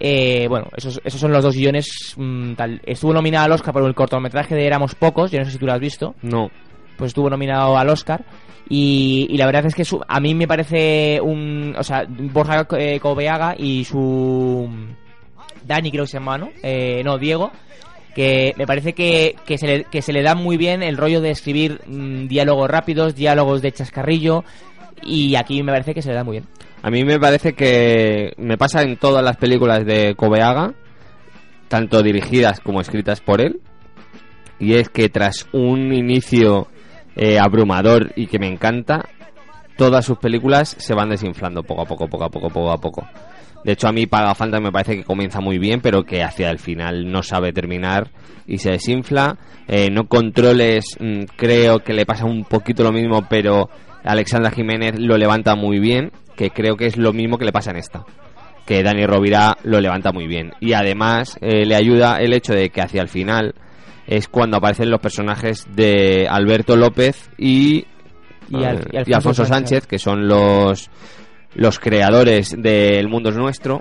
Eh, bueno, esos, esos son los dos guiones. mm, tal. Estuvo nominado al Oscar por el cortometraje de Éramos Pocos, yo no sé si tú lo has visto. No. Pues estuvo nominado al Oscar. Y, la verdad es que su- a mí me parece un. O sea, Borja eh, Coveaga y su. Dani, creo que se llama, ¿no? Eh, no, Diego. Que me parece que, que, se le, que se le da muy bien el rollo de escribir mm, diálogos rápidos, diálogos de chascarrillo. Y aquí me parece que se le da muy bien. A mí me parece que me pasa en todas las películas de Kobeaga, tanto dirigidas como escritas por él, y es que tras un inicio eh, abrumador y que me encanta, todas sus películas se van desinflando poco a poco, poco a poco, poco a poco. De hecho, a mí Paga Fantas me parece que comienza muy bien, pero que hacia el final no sabe terminar y se desinfla. Eh, no controles, mm, creo que le pasa un poquito lo mismo, pero Alexandra Jiménez lo levanta muy bien, que creo que es lo mismo que le pasa en esta. Que Dani Rovira lo levanta muy bien. Y además eh, le ayuda el hecho de que hacia el final es cuando aparecen los personajes de Alberto López y, Y Al- eh, y Alfonso Alfonso Sánchez. Sánchez, que son los los creadores del Mundo es Nuestro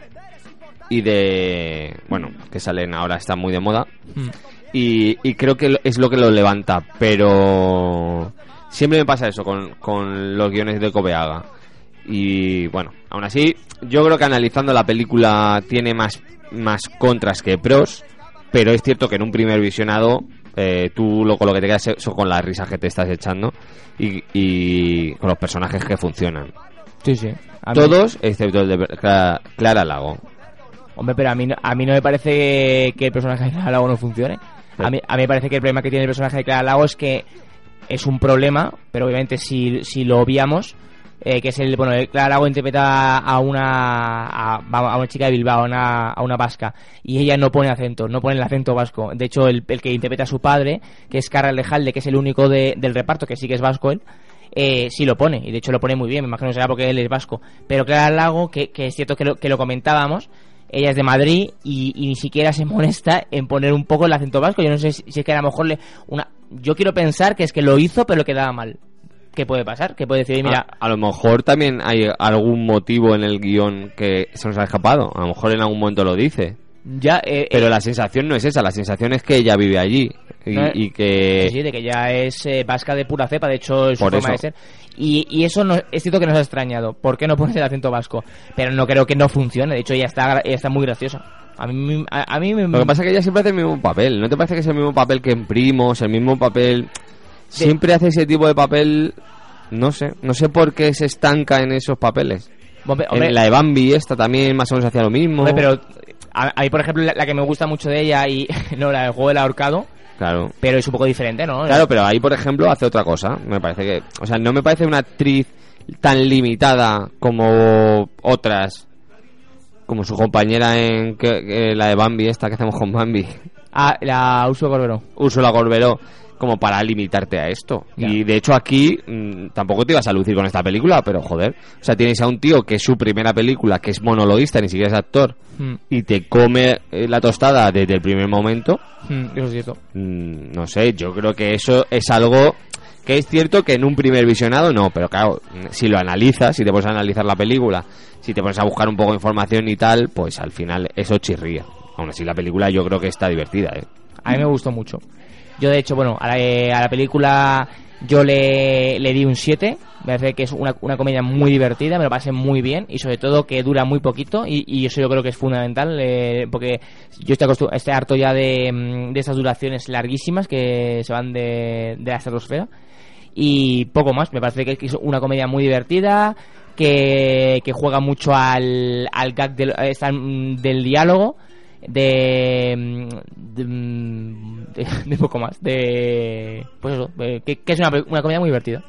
y de bueno que salen ahora están muy de moda Mm. y, creo que es lo que lo levanta pero siempre me pasa eso con, con los guiones de Cobeaga y bueno aún así yo creo que analizando la película tiene más más contras que pros pero es cierto que en un primer visionado eh, tú lo, con lo que te quedas es con las risas que te estás echando y, y con los personajes que funcionan Sí, sí. A mí- todos excepto el de Clara, Clara Lago Hombre, pero a mí, no- a mí no me parece que el personaje de Clara Lago no funcione. A mí, a mí me parece que el problema que tiene el personaje de Clara Lago es que es un problema, pero obviamente si, si lo obviamos, eh, que es el, bueno, el Clara Lago interpreta a una, a, a una chica de Bilbao, a una, a una vasca, y ella no pone acento, no pone el acento vasco. De hecho, el, el que interpreta a su padre, que es Carral Lejalde, que es el único de- del reparto, que sí que es vasco él, eh, sí lo pone, y de hecho lo pone muy bien, me imagino que será porque él es vasco. Pero Clara Lago, que, que es cierto que lo, que lo comentábamos, ella es de Madrid y, ni siquiera se molesta en poner un poco el acento vasco. Yo no sé si, si es que a lo mejor le. una Yo quiero pensar que es que lo hizo, pero quedaba mal. ¿Qué puede pasar? Que puede decir, "Oye, mira, a, a lo mejor también hay algún motivo en el guion que se nos ha escapado a lo mejor en algún momento lo dice ya. eh, pero eh, la sensación no es esa la sensación es que ella vive allí y, No, y que Sí, de que ya es eh, vasca de pura cepa, de hecho es su Por forma eso. de ser. Y, y eso no, es cierto que nos ha extrañado. ¿Por qué no pones el acento vasco? Pero no creo que no funcione. De hecho, ella está, ella está muy graciosa. A mí, a, a mí me... lo que pasa es que ella siempre hace el mismo papel ¿no te parece que es el mismo papel que en Primos el mismo papel siempre hace ese tipo de papel no sé no sé por qué se estanca en esos papeles Hombre, En la de Bambi esta también más o menos hacía lo mismo. hombre, pero a, a mí, por ejemplo, la, la que me gusta mucho de ella y no la del juego del ahorcado, Claro. pero es un poco diferente, ¿no? Claro, pero ahí, por ejemplo, hace otra cosa. Me parece que... O sea, no me parece una actriz tan limitada como otras. Como su compañera en que- que la de Bambi, esta que hacemos con Bambi. Ah, la Uso Corberó. Úrsula Corberó como para limitarte a esto. Y de hecho aquí mm, tampoco te ibas a lucir con esta película, pero joder. O sea, tienes a un tío que es su primera película, que es monologuista, ni siquiera es actor, Mm, y te come eh, la tostada desde el primer momento. mm, eso es cierto. Mm, no sé, yo creo que eso es algo que es cierto que en un primer visionado no, pero claro, mm, si lo analizas, si te pones a analizar la película, si te pones a buscar un poco de información y tal, pues al final eso chirría. Aún así la película yo creo que está divertida, ¿eh? A mí me gustó mucho. Yo, de hecho, bueno, a la, eh, a la película yo le, le di un 7. Me parece que es una, una comedia muy divertida, me lo pasé muy bien y sobre todo que dura muy poquito y, y eso yo creo que es fundamental eh, porque yo estoy, estoy harto ya de, mm, de esas duraciones larguísimas que se van de, de la estratosfera y poco más. Me parece que es una comedia muy divertida, que, que juega mucho al, al gag del, eh, del diálogo, de, mm, mm, de- poco más, de pues eso, que, es una, una comedia muy divertida.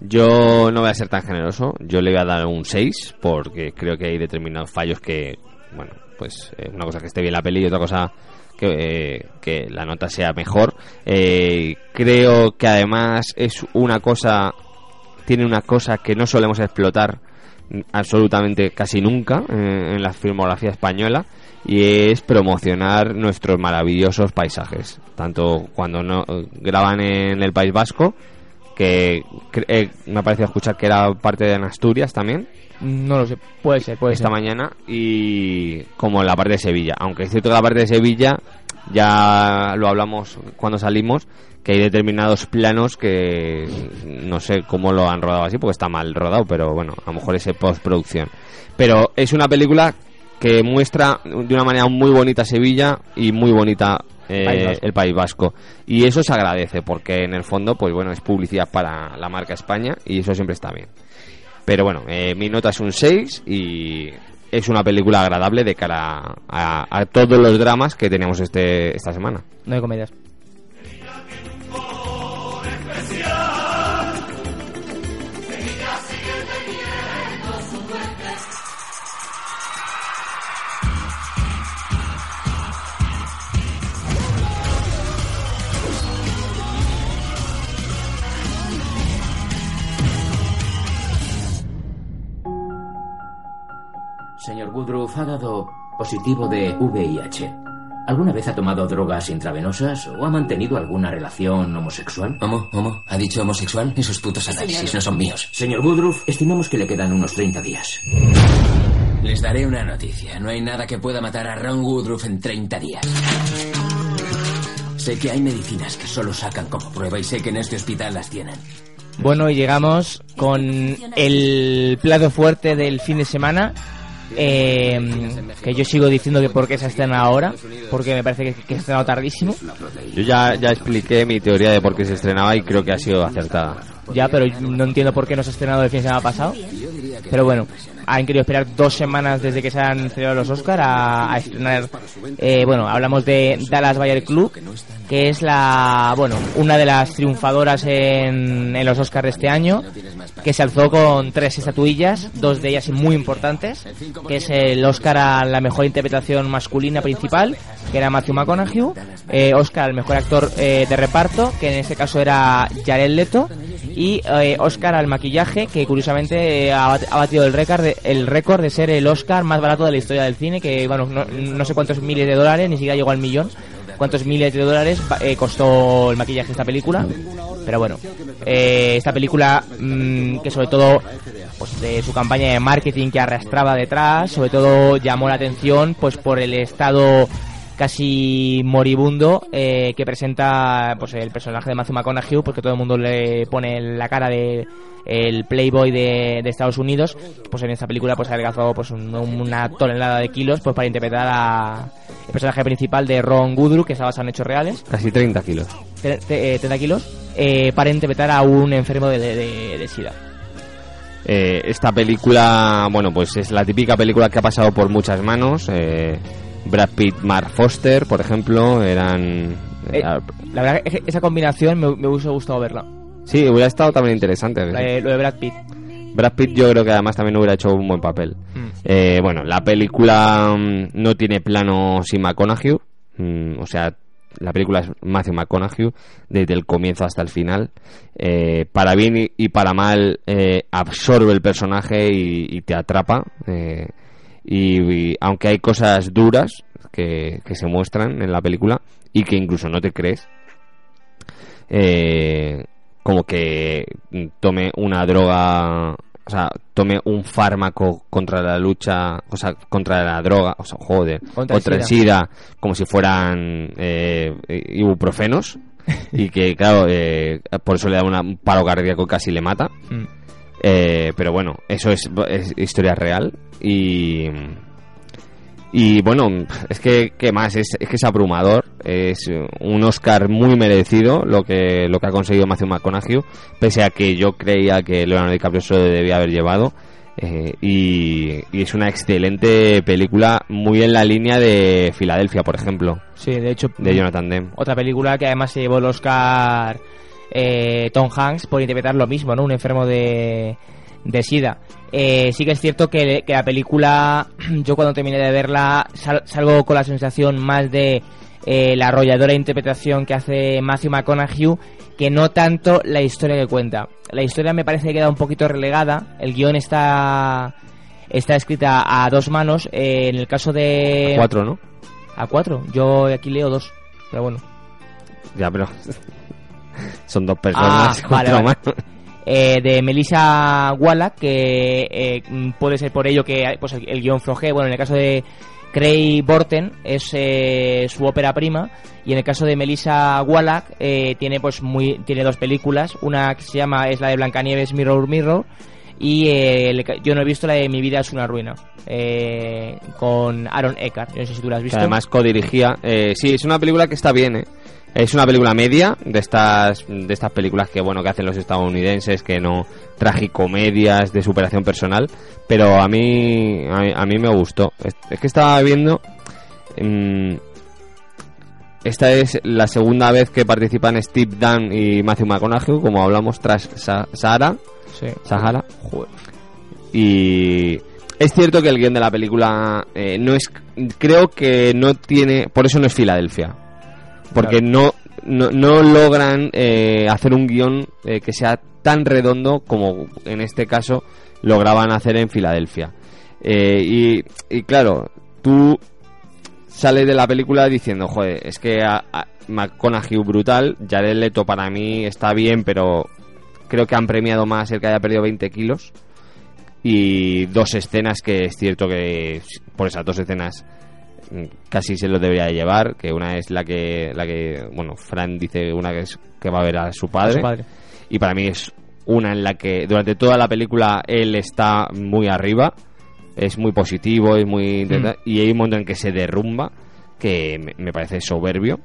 Yo no voy a ser tan generoso, yo le voy a dar un 6 porque creo que hay determinados fallos que, bueno, pues eh, una cosa que esté bien la peli y otra cosa que, eh, la nota sea mejor. Eh, creo que además es una cosa, tiene una cosa que no solemos explotar absolutamente casi nunca en la filmografía española y es promocionar nuestros maravillosos paisajes, tanto cuando no graban en el País Vasco que eh, me ha parecido escuchar que era parte de Asturias también. No lo sé, puede ser, puede esta ser. mañana y como en la parte de Sevilla. Aunque es cierto que la parte de Sevilla ya lo hablamos cuando salimos que hay determinados planos que no sé cómo lo han rodado así porque está mal rodado pero bueno a lo mejor es postproducción. Pero es una película que muestra de una manera muy bonita Sevilla y muy bonita eh, País el País Vasco y eso se agradece porque en el fondo pues bueno es publicidad para la marca España y eso siempre está bien pero bueno, eh, mi nota es un 6 y es una película agradable de cara a, a todos los dramas que tenemos este, esta semana. No hay comedias. Woodruff ha dado positivo de VIH. ¿Alguna vez ha tomado drogas intravenosas o ha mantenido alguna relación homosexual? ¿Homo? ¿Homo? ¿Ha dicho homosexual? Esos putos análisis no son míos. Señor Woodruff, estimamos que le quedan unos 30 días. Les daré una noticia. No hay nada que pueda matar a Ron Woodruff en 30 días. Sé que hay medicinas que solo sacan como prueba y sé que en este hospital las tienen. Bueno, y llegamos con el plato fuerte del fin de semana. Eh, que yo sigo diciendo que por qué se estrena ahora, porque me parece que, que se ha estrenado tardísimo. Yo ya, ya expliqué mi teoría de por qué se estrenaba y creo que ha sido acertada. Ya, pero no entiendo por qué no se ha estrenado el fin de semana pasado. Pero bueno, han querido esperar dos semanas desde que se han celebrado los Oscar a, estrenar. eh, bueno, hablamos de Dallas Bayer Club, que es la, bueno, una de las triunfadoras en, en los Oscars de este año, que se alzó con tres estatuillas, dos de ellas muy importantes, que es el Oscar a la mejor interpretación masculina principal, que era Matthew McConaughey, eh, Oscar al mejor actor eh, de reparto, que en este caso era Jared Leto, y eh, Oscar al maquillaje, que curiosamente eh, ha batido el récord, de, el récord de ser el Oscar más barato de la historia del cine, que bueno, no, no sé cuántos miles de dólares, ni siquiera llegó al millón, cuántos miles de dólares eh, costó el maquillaje de esta película. Pero bueno, eh, esta película mm, que sobre todo pues de su campaña de marketing que arrastraba detrás, sobre todo llamó la atención pues por el estado casi moribundo eh, que presenta pues el personaje de Matthew McConaughey porque todo el mundo le pone la cara de el playboy de, de Estados Unidos pues en esta película pues ha adelgazado pues un- una tonelada de kilos pues para interpretar a el personaje principal de Ron Woodruff que está basado en hechos reales Casi 30 kilos. tre- tre- eh, 30 kilos eh, para interpretar a un enfermo de, de- de- de SIDA Eh, esta película, bueno, pues es la típica película que ha pasado por muchas manos. Eh, Brad Pitt, Mark Foster, por ejemplo, eran... Eh, la verdad que esa combinación me, me hubiese gustado verla. Sí, hubiera estado también interesante. Lo de Brad Pitt. Brad Pitt yo creo que además también hubiera hecho un buen papel. Mm. Eh, bueno, la película mm, no tiene plano sin McConaughey. mm, o sea, la película es Matthew McConaughey desde el comienzo hasta el final. Eh, para bien y, y para mal eh, absorbe el personaje y, y te atrapa. eh, y, y aunque hay cosas duras que, que se muestran en la película y que incluso no te crees, eh, como que tome una droga, o sea, tome un fármaco contra la lucha, o sea, contra la droga, o sea, joder, Contra el el SIDA, como si fueran eh, ibuprofenos, y que, claro, eh, por eso le da una- un paro cardíaco y casi le mata. Mm. Eh, pero bueno, eso es, es historia real y y bueno, es que qué más, es, es que es abrumador, es un Oscar muy merecido lo que lo que ha conseguido Matthew McConaughey, pese a que yo creía que Leonardo DiCaprio se lo debía haber llevado. eh, y, y es una excelente película, muy en la línea de Filadelfia, por ejemplo, Sí, de hecho, de Jonathan Demme. otra película que además se llevó el Oscar eh, Tom Hanks por interpretar lo mismo, ¿no? Un enfermo de, de SIDA. Eh, sí que es cierto que, que la película, yo cuando terminé de verla, sal- salgo con la sensación más de eh, la arrolladora interpretación que hace Matthew McConaughey que no tanto la historia que cuenta. La historia me parece que queda un poquito relegada, el guion está está escrita a dos manos, eh, en el caso de... Cuatro, ¿no? A cuatro, yo aquí leo dos, pero bueno. Ya, pero son dos personas, Ah, vale. Eh, de Melissa Wallach, que eh, puede ser por ello que pues, el, el guion floje. Bueno, en el caso de Craig Borten es eh, su ópera prima y en el caso de Melissa Wallach eh, tiene pues muy tiene dos películas, una que se llama es la de Blancanieves Mirror Mirror y eh, el yo no he visto la de Mi vida es una ruina eh, con Aaron Eckhart. Yo no sé si tú la has que visto. además codirigía. Eh, sí, es una película que está bien, ¿eh? Es una película media de estas de estas películas que bueno que hacen los estadounidenses que no tragicomedias de superación personal, pero a mí a, mí- a mí me gustó. Es, es que estaba viendo mm, esta es la segunda vez que participan Steve Dunn y Matthew McConaughey, como hablamos tras Sa- Sahara. Sí. Sahara. Y es cierto que el guion de la película eh, no es. Creo que no tiene. Por eso no es Filadelfia. Porque no, no, no logran eh, hacer un guion eh, que sea tan redondo como en este caso lograban hacer en Filadelfia. Eh, y, y claro, tú sales de la película diciendo, joder, es que a, a McConaughey brutal, Jared Leto para mí está bien, pero creo que han premiado más el que haya perdido 20 kilos y dos escenas que es cierto que por esas dos escenas casi se lo debería de llevar que una es la que la que bueno Fran dice una que es que va a ver a su padre, A su padre. y para mí es una en la que durante toda la película él está muy arriba es muy positivo es muy Mm. y hay un momento en que se derrumba que me, me parece soberbio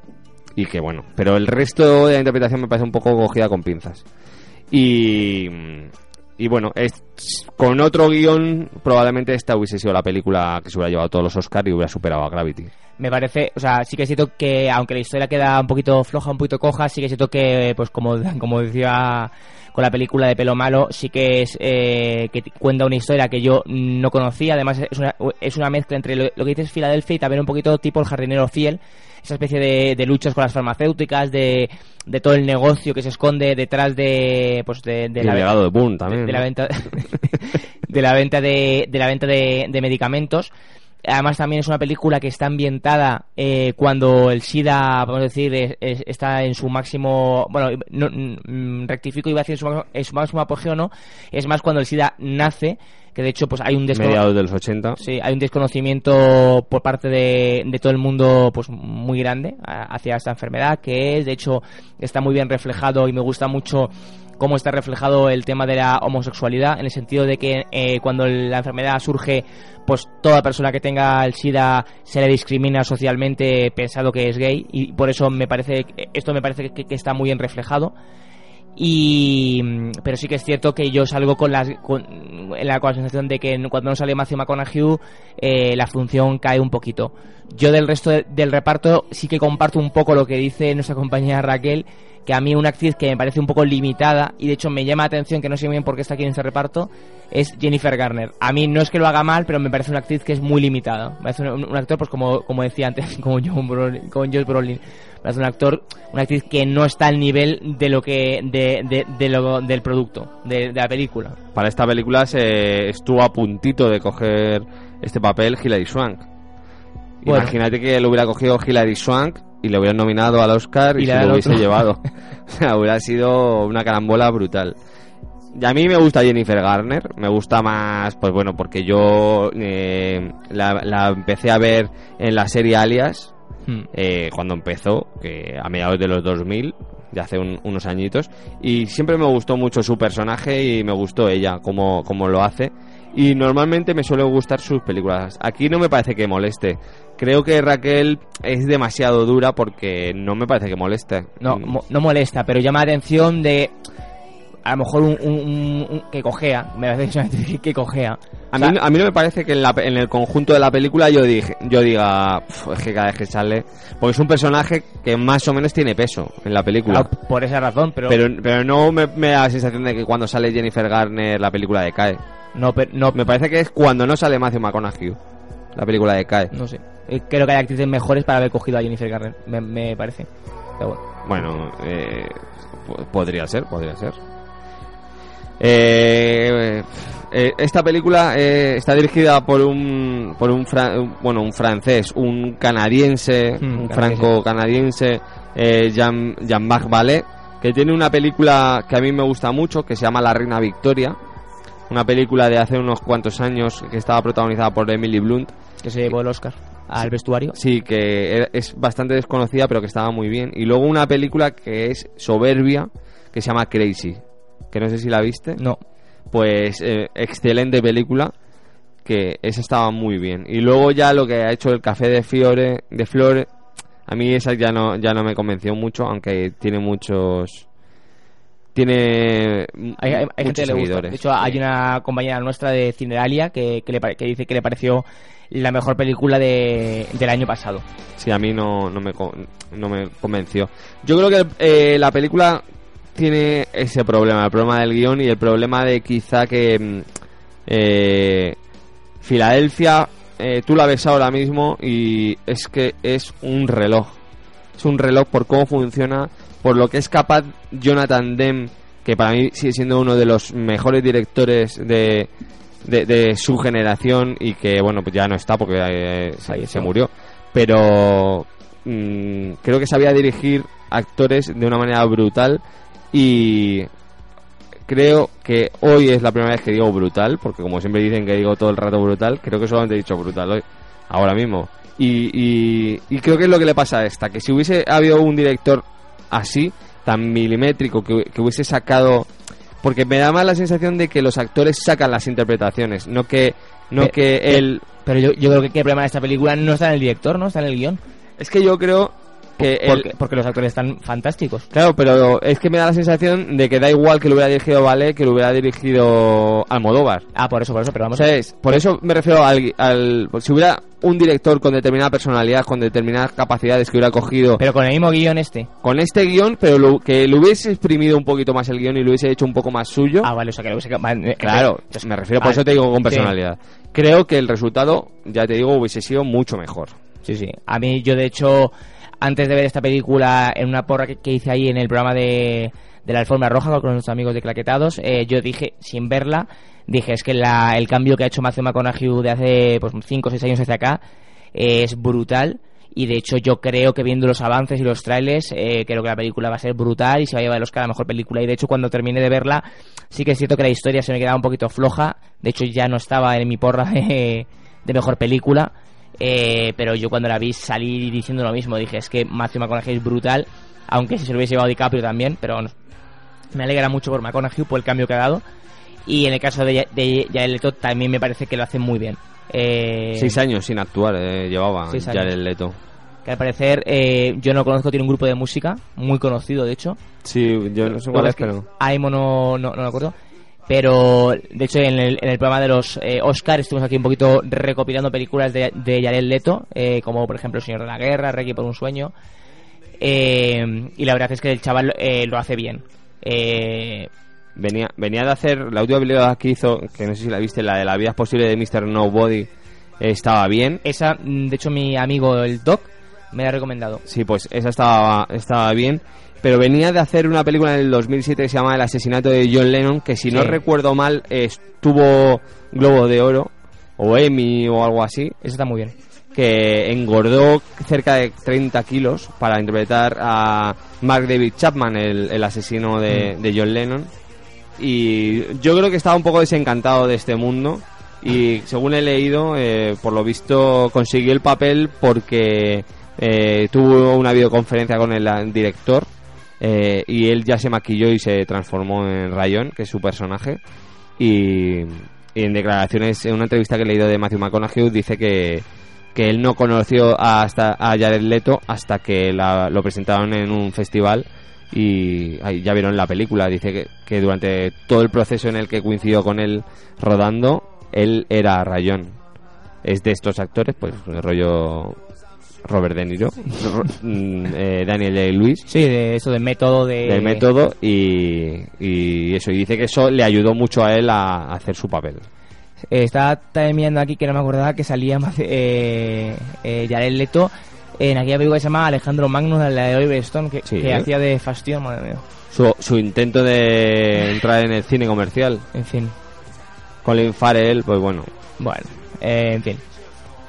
y que bueno pero el resto de la interpretación me parece un poco cogida con pinzas y y bueno, es, con otro guion probablemente esta hubiese sido la película que se hubiera llevado todos los Oscars y hubiera superado a Gravity. me parece, o sea, sí que es cierto que aunque la historia queda un poquito floja, un poquito coja, sí que es cierto que, pues como, como decía con la película de Pelo Malo, sí que es eh, que cuenta una historia que yo no conocía, además es una, es una mezcla entre lo, lo que dices Filadelfia y también un poquito tipo el jardinero fiel, esa especie de, de luchas con las farmacéuticas, de, de todo el negocio que se esconde detrás de, pues de, de y el legado de Boone también. de la ¿no? venta de la venta de, de la venta de, de medicamentos además también es una película que está ambientada eh, cuando el SIDA vamos a decir es- es- está en su máximo bueno no, mm, rectifico iba a decir en su, máximo- en su máximo apogeo no es más cuando el SIDA nace que de hecho pues hay un descono- Mediados de los 80. Sí, hay un desconocimiento por parte de, de todo el mundo pues muy grande hacia esta enfermedad que es, de hecho está muy bien reflejado y me gusta mucho cómo está reflejado el tema de la homosexualidad en el sentido de que eh, cuando la enfermedad surge pues toda persona que tenga el SIDA se le discrimina socialmente pensado que es gay y por eso me parece esto me parece que, está muy bien reflejado Y, pero sí que es cierto que yo salgo con, las, con, la, con sensación de que cuando no sale Matthew McConaughey eh, la función cae un poquito. Yo del resto de- del reparto sí que comparto un poco lo que dice nuestra compañera Raquel, que a mí una actriz que me parece un poco limitada y de hecho me llama la atención que no sé muy bien por qué está aquí en ese reparto es Jennifer Garner. A mí no es que lo haga mal, pero me parece una actriz que es muy limitada. Me parece un, un actor, pues como, como decía antes, como John Brolin, como Josh Brolin. Me parece un actor, una actriz que no está al nivel de lo que, de, de, de lo, del producto, de, de la película. Para esta película se estuvo a puntito de coger este papel Hilary Swank. Bueno. Imagínate que lo hubiera cogido Hilary Swank y le hubieran nominado al Oscar y, Y se lo hubiese otro. llevado. o sea, hubiera sido una carambola brutal. Y a mí me gusta Jennifer Garner, me gusta más, pues bueno, porque yo eh, la, la empecé a ver en la serie Alias, Hmm. eh, cuando empezó, que a mediados de los 2000, de hace un- unos añitos, y siempre me gustó mucho su personaje y me gustó ella, como, como lo hace. Y normalmente me suelen gustar sus películas. Aquí no me parece que moleste. Creo que Raquel es demasiado dura porque no me parece que moleste. No, Mm. mo- no molesta, pero llama la atención de a lo mejor un, un- un- un- que cojea. Me parece que cojea. A O sea, mí, a mí no me parece que en, la- en el conjunto de la película yo, dije, yo diga, "Pf, es que cada vez que sale... Porque es un personaje que más o menos tiene peso en la película. claro, por esa razón, pero, Pero, pero no me, me da la sensación de que cuando sale Jennifer Garner la película decae. no, pero- no, Me parece que es cuando no sale Matthew McConaughey la película decae. no sé. Eh, Creo que hay actrices mejores para haber cogido a Jennifer Garner, me, me parece. Pero bueno. Bueno, eh, po- podría ser, podría ser. Eh, eh, esta película eh, está dirigida por un por un, bueno un francés, un canadiense, Mm, un canadiense. franco-canadiense, eh, Jean Jean-Marc Vallée, que tiene una película que a mí me gusta mucho, que se llama La Reina Victoria, una película de hace unos cuantos años que estaba protagonizada por Emily Blunt. Que se llevó el Oscar al vestuario. Sí, que es bastante desconocida, pero que estaba muy bien. Y luego una película que es soberbia, que se llama Crazy, que no sé si la viste. No. Pues eh, excelente película, que esa estaba muy bien. Y luego ya lo que ha hecho el Café de Fiore, de Flore, a mí esa ya no, ya no me convenció mucho, aunque tiene muchos... Tiene Hay, hay- hay gente que le gusta. De hecho, hay una compañera nuestra de Cineralia que, que, le que dice que le pareció la mejor película de, del año pasado. Sí, a mí no, no, me, no me convenció. Yo creo que eh, la película tiene ese problema, el problema del guion y el problema de quizá que mm, eh, Filadelfia, eh, tú la ves ahora mismo y es que es un reloj. Es un reloj por cómo funciona, por lo que es capaz Jonathan Demme, que para mí sigue siendo uno de los mejores directores de, de, de su generación y que, bueno, pues ya no está porque eh, se, murió. Pero mm, creo que sabía dirigir actores de una manera brutal y creo que hoy es la primera vez que digo brutal, porque como siempre dicen que digo todo el rato brutal, creo que solamente he dicho brutal hoy, ahora mismo. Y, y, y creo que es lo que le pasa a esta, que si hubiese habido un director así, tan milimétrico, que, que hubiese sacado... Porque me da más la sensación de que los actores sacan las interpretaciones, no que, no que él... Pero yo, yo creo que, que el problema de esta película no está en el director, no está en el guion. Es que yo creo que Porque, porque los actores están fantásticos. Claro, pero es que me da la sensación de que da igual que lo hubiera dirigido Vale que lo hubiera dirigido Almodóvar. Ah, por eso, por eso, pero vamos ¿Sabes? Por eso me refiero al, al- Si hubiera un director con determinada personalidad, con determinadas capacidades que hubiera cogido Pero con el mismo guion este. con este guion, pero lo- que lo hubiese exprimido un poquito más el guion y lo hubiese hecho un poco más suyo. Ah, vale, o sea que lo hubiese... eh, Claro, eh, me refiero, por vale, eso te digo con sí. personalidad. Creo que el resultado, ya te digo, hubiese sido mucho mejor. Sí, sí. A mí, yo de hecho, antes de ver esta película, en una porra que, que hice ahí en el programa de, de la Alfombra Roja con nuestros amigos de Claquetados, eh, yo dije, sin verla, dije, es que la- el cambio que ha hecho Matthew McConaughey de hace pues 5 o 6 años hacia acá es brutal. Y de hecho yo creo que viendo los avances y los trailers, eh, creo que la película va a ser brutal y se va a llevar el Oscar a la mejor película. Y de hecho cuando terminé de verla, sí que es cierto que la historia se me quedaba un poquito floja. De hecho ya no estaba en mi porra de, mejor película. Eh, pero yo cuando la vi salí diciendo lo mismo. Dije, es que Matthew McConaughey es brutal. Aunque si se lo hubiese llevado DiCaprio también. Pero me alegra mucho por McConaughey, por el cambio que ha dado. Y en el caso de, de Jared Leto también me parece que lo hace muy bien. Eh, Seis años sin actuar, eh, llevaba el Leto. que al parecer eh, yo no conozco, tiene un grupo de música muy conocido, de hecho. Sí, yo no sé cuál es, pero... Aimo no, no, no me acuerdo. Pero, de hecho, en el, en el programa de los eh, Oscars estuvimos aquí un poquito recopilando películas de, de Jared Leto, eh, como por ejemplo El Señor de la Guerra, Requiem por un Sueño. Eh, y la verdad es que el chaval eh, lo hace bien. Venía, venía de hacer la última película que hizo, que no sé si la viste, la de la vida es posible de Mr. Nobody, estaba bien. esa, mm, de hecho, mi amigo el Doc me la ha recomendado. Sí, pues esa estaba, estaba bien. Pero venía de hacer una película en el 2007 que se llama El asesinato de John Lennon, que si no recuerdo mal estuvo Globo de Oro, o Emmy o algo así. Eso está muy bien. Que engordó cerca de 30 kilos para interpretar a Mark David Chapman, el, el asesino de, Mm. de John Lennon. Y yo creo que estaba un poco desencantado de este mundo. Y según he leído, eh, por lo visto consiguió el papel porque eh, tuvo una videoconferencia con el, director eh, y él ya se maquilló y se transformó en Rayon, que es su personaje. Y, en declaraciones, en una entrevista que he leído de Matthew McConaughey, dice que, que él no conoció hasta a Jared Leto hasta que la- lo presentaron en un festival y ahí ya vieron la película. Dice que, que durante todo el proceso en el que coincidió con él rodando, él era Rayón. Es de estos actores, pues el rollo Robert De Niro, Ro- mm, eh, Daniel Day-Lewis. Sí, de eso del método de... Del método y, y eso. Y dice que eso le ayudó mucho a él a, a hacer su papel. Eh, estaba también mirando aquí que no me acordaba que salía eh, eh, Jared Leto en aquella película que se llama Alejandro Magno, la de Oliver Stone, que, Sí. que hacía de Fastión, madre mía. Su, su intento de entrar en el cine comercial. En fin. Colin Farrell, pues bueno. Bueno, eh, en fin.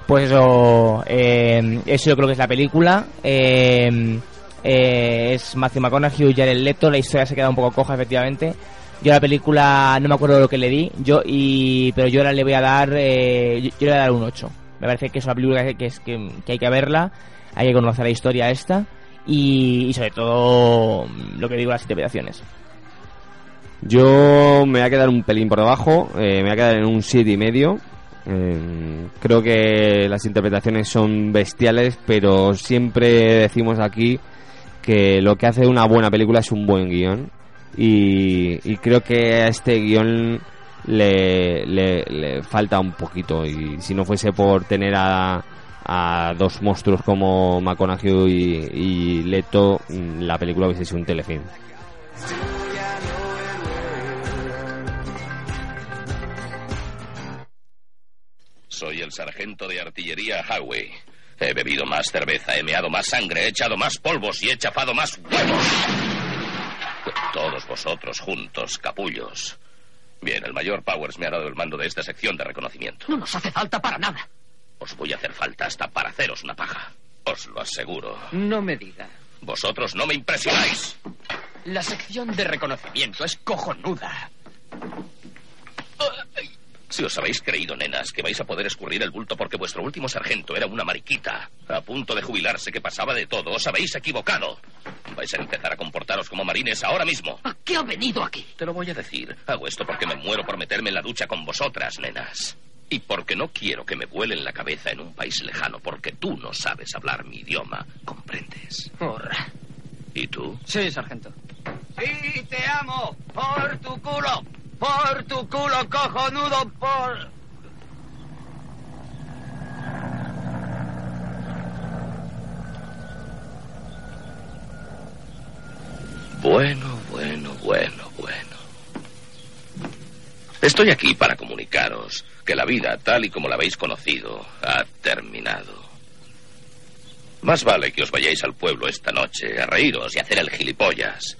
Pues eso, eh, eso yo creo que es la película. Eh, eh, es Matthew McConaughey y Jared Leto. La historia se queda un poco coja, efectivamente. Yo a la película no me acuerdo lo que le di, yo y pero yo ahora le voy a dar, eh, yo, yo le voy a dar un 8. Me parece que es una película que, que es, que, que hay que verla, hay que conocer la historia esta y, y sobre todo lo que digo las interpretaciones. Yo me voy a quedar un pelín por debajo, eh, me voy a quedar en un 7 y medio. Eh, creo que las interpretaciones son bestiales, pero siempre decimos aquí que lo que hace una buena película es un buen guion. Y, y creo que a este guion le- le falta un poquito. Y si no fuese por tener a, a dos monstruos como McConaughey y, y Leto, mm, la película hubiese sido un telefilm. Soy el sargento de artillería Howie. He bebido más cerveza, he meado más sangre, he echado más polvos y he chafado más huevos. Todos vosotros juntos, capullos. Bien, el mayor Powers me ha dado el mando de esta sección de reconocimiento. No nos hace falta para nada. Os voy a hacer falta hasta para haceros una paja. Os lo aseguro. No me diga. Vosotros no me impresionáis. La sección de reconocimiento es cojonuda. Si os habéis creído, nenas, que vais a poder escurrir el bulto porque vuestro último sargento era una mariquita, a punto de jubilarse que pasaba de todo, os habéis equivocado. Vais a empezar a comportaros como marines ahora mismo. ¿A qué ha venido aquí? Te lo voy a decir. Hago esto porque me muero por meterme en la ducha con vosotras, nenas. Y porque no quiero que me vuelen la cabeza en un país lejano, porque tú no sabes hablar mi idioma. ¿Comprendes? Horra. ¿Y tú? Sí, sargento. Sí, te amo. Por tu culo. Por tu culo cojonudo. Por... Bueno, bueno, bueno, bueno. Estoy aquí para comunicaros que la vida, tal y como la habéis conocido, ha terminado. Más vale que os vayáis al pueblo esta noche a reíros y a hacer el gilipollas.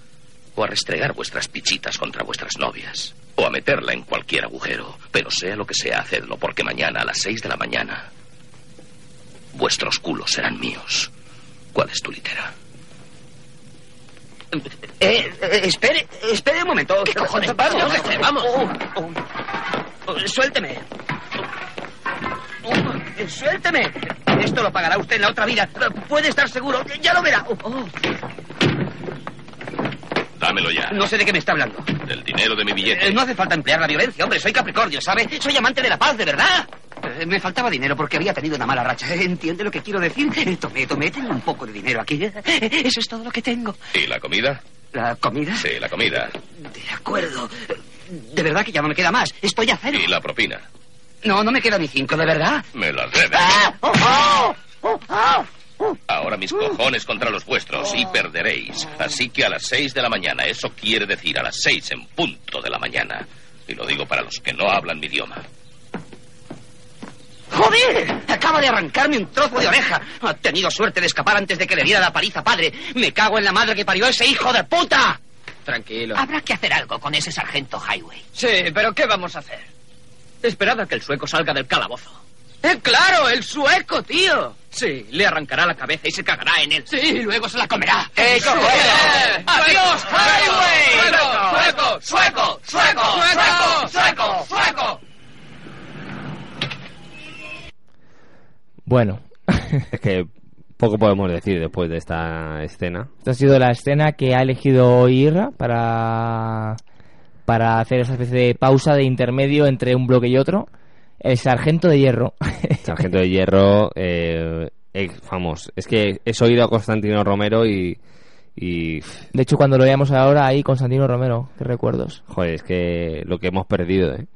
O a restregar vuestras pichitas contra vuestras novias. O a meterla en cualquier agujero. Pero sea lo que sea, hacedlo, porque mañana a las seis de la mañana vuestros culos serán míos. ¿Cuál es tu litera? Eh, eh, espere, espere un momento. ¿Qué cojones? Vamos, vamos. Oh, oh, suélteme. Oh, suélteme. Esto lo pagará usted en la otra vida. Puede estar seguro. Ya lo verá. Oh, oh. Dámelo ya. No sé de qué me está hablando. Del dinero de mi billete. Eh, no hace falta emplear la violencia, hombre. Soy Capricornio, ¿sabe? Soy amante de la paz, de verdad. Eh, Me faltaba dinero porque había tenido una mala racha. ¿Entiende lo que quiero decir? Eh, Tomé, tomé, tengo un poco de dinero aquí. Eh, Eso es todo lo que tengo. ¿Y la comida? ¿La comida? Sí, la comida. De acuerdo. De verdad que ya no me queda más. Estoy a cero. ¿Y la propina? No, no me queda ni cinco, ¿de verdad? Me las debes. ¡Ah! ¡Oh, oh! ¡Oh, oh! Ahora mis cojones contra los vuestros y perderéis. Así que a las seis de la mañana, eso quiere decir a las seis en punto de la mañana. Y lo digo para los que no hablan mi idioma. ¡Joder! Acaba de arrancarme un trozo de oreja. Ha tenido suerte de escapar antes de que le diera la paliza padre. Me cago en la madre que parió ese hijo de puta. Tranquilo. Habrá que hacer algo con ese sargento Highway. Sí, pero ¿qué vamos a hacer? Esperad a que el sueco salga del calabozo. ¡Eh, claro! ¡El sueco, tío! Sí, le arrancará la cabeza y se cagará en él. Sí, y luego se la comerá. ¡Eh, ¡Sueco! cojones! ¡Adiós, Highway! ¡Sueco! ¡Sueco! ¡Sueco! ¡Sueco! ¡Sueco! ¡Sueco! Bueno, Es que poco podemos decir después de esta escena. esta ha sido la escena que ha elegido Irra para, para hacer esa especie de pausa de intermedio entre un bloque y otro. El sargento de hierro. Sargento de Hierro, eh, vamos, es que he oído a Constantino Romero y, y, De hecho, cuando lo veamos ahora ahí, Constantino Romero, qué recuerdos. joder, es que lo que hemos perdido, ¿eh?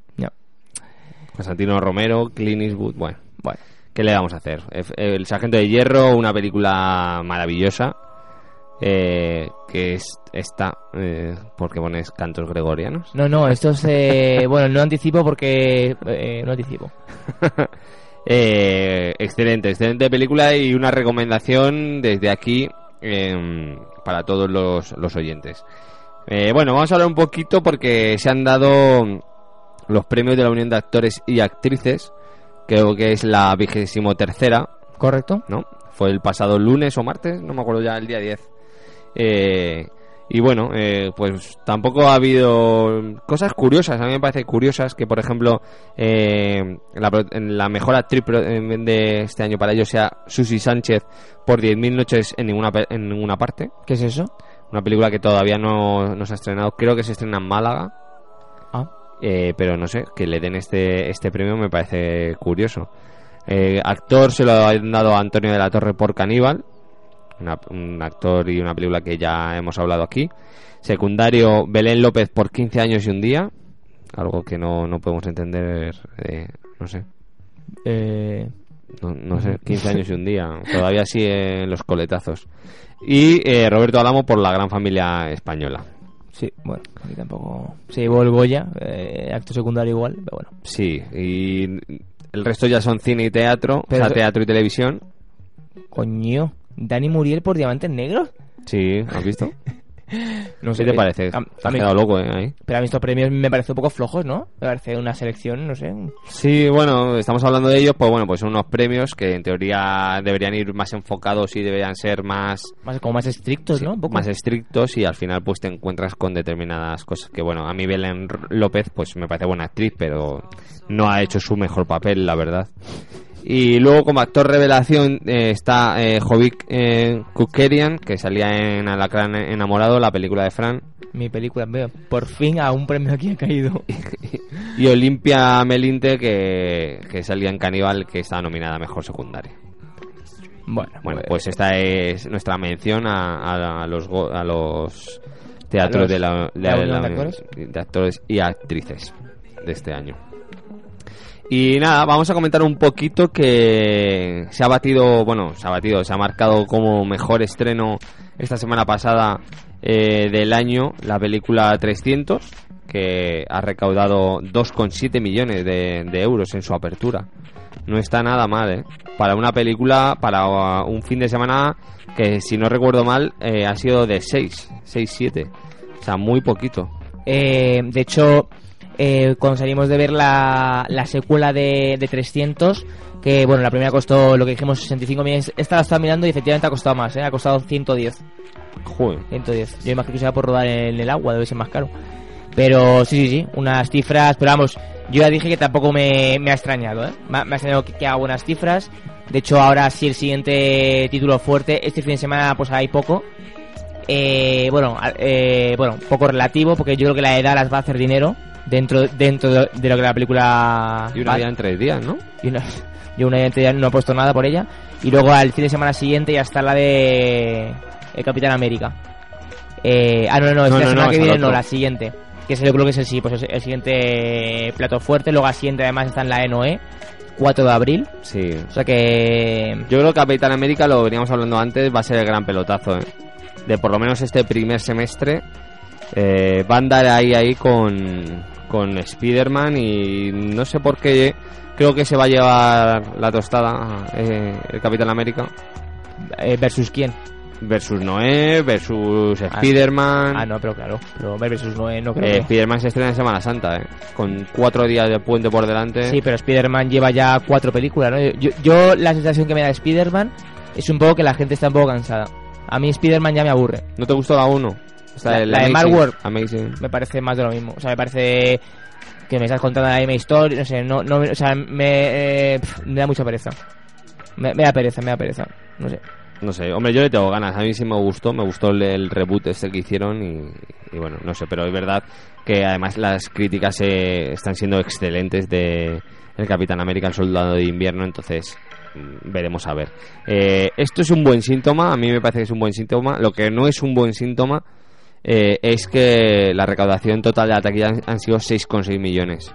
Constantino Romero, Clint Eastwood, bueno, Bueno, ¿qué le vamos a hacer? El Sargento de Hierro, una película maravillosa, eh, que es esta, eh, porque pones cantos gregorianos. no, no, esto es. eh, bueno, no anticipo porque. eh, no anticipo. Eh, excelente, excelente película y una recomendación desde aquí em, para todos los, los oyentes. Eh, bueno, vamos a hablar un poquito porque se han dado los premios de la Unión de Actores y Actrices, creo que es la vigésimo tercera, ¿Correcto? ¿no? Fue el pasado lunes o martes, no me acuerdo ya, el día 10. Eh, y bueno, eh, pues tampoco ha habido cosas curiosas, a mí me parece curiosas que, por ejemplo, eh, la, la mejor actriz de este año para ellos sea Susi Sánchez por 10.000 noches en ninguna, en ninguna parte. ¿Qué es eso? Una película que todavía no, no se ha estrenado, creo que se estrena en Málaga. Ah. Eh, pero no sé, que le den este, este premio me parece curioso. Eh, actor se lo han dado a Antonio de la Torre por Caníbal, una- un actor y una película que ya hemos hablado aquí. Secundario, Belén López por 15 años y un día, algo que no, no podemos entender, eh, no sé. Eh, No, no sé, 15 años y un día. Todavía sigue en los coletazos. Y eh, Roberto Alamo por la gran familia española. sí, bueno, a mí tampoco. Se llevó el Goya, eh, acto secundario igual, pero bueno. Sí, y el resto ya son cine y teatro, Pero- o sea, teatro y televisión. Coño, Dani Muriel por Diamantes Negros. Sí, ¿has visto? No ¿Qué te parece? A, Te a has mí- quedado loco, ¿eh? Ahí. pero a mí estos premios me parecen un poco flojos, ¿no? Me parece una selección, no sé. Sí, bueno, estamos hablando de ellos, pues bueno, pues son unos premios que en teoría deberían ir más enfocados y deberían ser más Más, como más estrictos, ¿no? Un poco. más estrictos y al final pues te encuentras con determinadas cosas que bueno, a mí Belén López pues me parece buena actriz, pero no ha hecho su mejor papel, la verdad. Y luego como actor revelación eh, está eh, Jovic eh, Kukerian, que salía en Alacrán enamorado, la película de Fran, Mi película, veo, por fin a un premio aquí ha caído. y Olimpia Melinte, que, que salía en Caníbal, que está nominada a mejor secundaria. Bueno, Bueno, pues esta es nuestra mención a, a- los a los teatros ¿A los- de la, de la la- Unión de Actores? de actores y actrices de este año. Y nada, vamos a comentar un poquito que se ha batido, bueno, se ha batido, se ha marcado como mejor estreno esta semana pasada eh, del año la película 300, que ha recaudado 2,7 millones de, euros en su apertura. No está nada mal, ¿eh? Para una película, para uh, un fin de semana que, si no recuerdo mal, eh, ha sido de 6, 6, 7. O sea, muy poquito. Eh, de hecho, eh, cuando salimos de ver la, la secuela de, de 300, que bueno, la primera costó lo que dijimos 65 millones, esta la estaba mirando y efectivamente ha costado más, ¿eh? ha costado 110. Joder. 110. Yo imagino que sea por rodar en el agua, debe ser más caro. Pero sí, sí, sí, unas cifras, pero vamos, yo ya dije que tampoco me, me ha extrañado, ¿eh? Me, ha- me ha extrañado que, que haga buenas cifras. De hecho, ahora sí el siguiente título fuerte, este fin de semana pues hay poco. Eh, bueno, eh, bueno, poco relativo, porque yo creo que la edad las va a hacer dinero. Dentro dentro de de lo que la película Y una va- día en tres días, ¿no? y una, yo una ya no he puesto nada por ella y luego al fin de semana siguiente ya está la de el Capitán América eh, ah no no, no, No, esta no, semana no, que es viene no la siguiente que yo creo que es el, sí, pues es el siguiente plato fuerte luego al siguiente además está en la ENOE 4 de abril Sí. o sea que Yo creo que Capitán América, lo veníamos hablando antes, va a ser el gran pelotazo, ¿eh? De por lo menos este primer semestre. eh, va a andar ahí, ahí con, con Spider-Man y no sé por qué. Creo que se va a llevar la tostada eh, el Capitán América. eh, versus quién Versus Noé, versus Spider-Man. ah no pero claro pero versus Noé no creo Eh, que- Spider-Man se estrena en Semana Santa, ¿eh? Con cuatro días de puente por delante. Sí, pero Spider-Man lleva ya cuatro películas, ¿no? Yo, yo la sensación que me da de Spider-Man es un poco que la gente está un poco cansada. A mí Spider-Man ya me aburre. ¿No te gustó la 1? La- la de Mark. Amazing. Me parece más de lo mismo. O sea, me parece que me estás contando la misma historia, no sé, no, no, o sea, me, eh, me da mucha pereza. Me, me da pereza, me da pereza. No sé. No sé, hombre, yo le tengo ganas. A mí sí me gustó, me gustó el, el reboot este que hicieron y, y bueno, no sé, pero es verdad que además las críticas eh, están siendo excelentes de El Capitán América, el Soldado de Invierno, entonces mm, veremos a ver. Eh, esto es un buen síntoma, a mí me parece que es un buen síntoma. Lo que no es un buen síntoma eh, es que la recaudación total de la taquilla han, han sido 6,6 millones.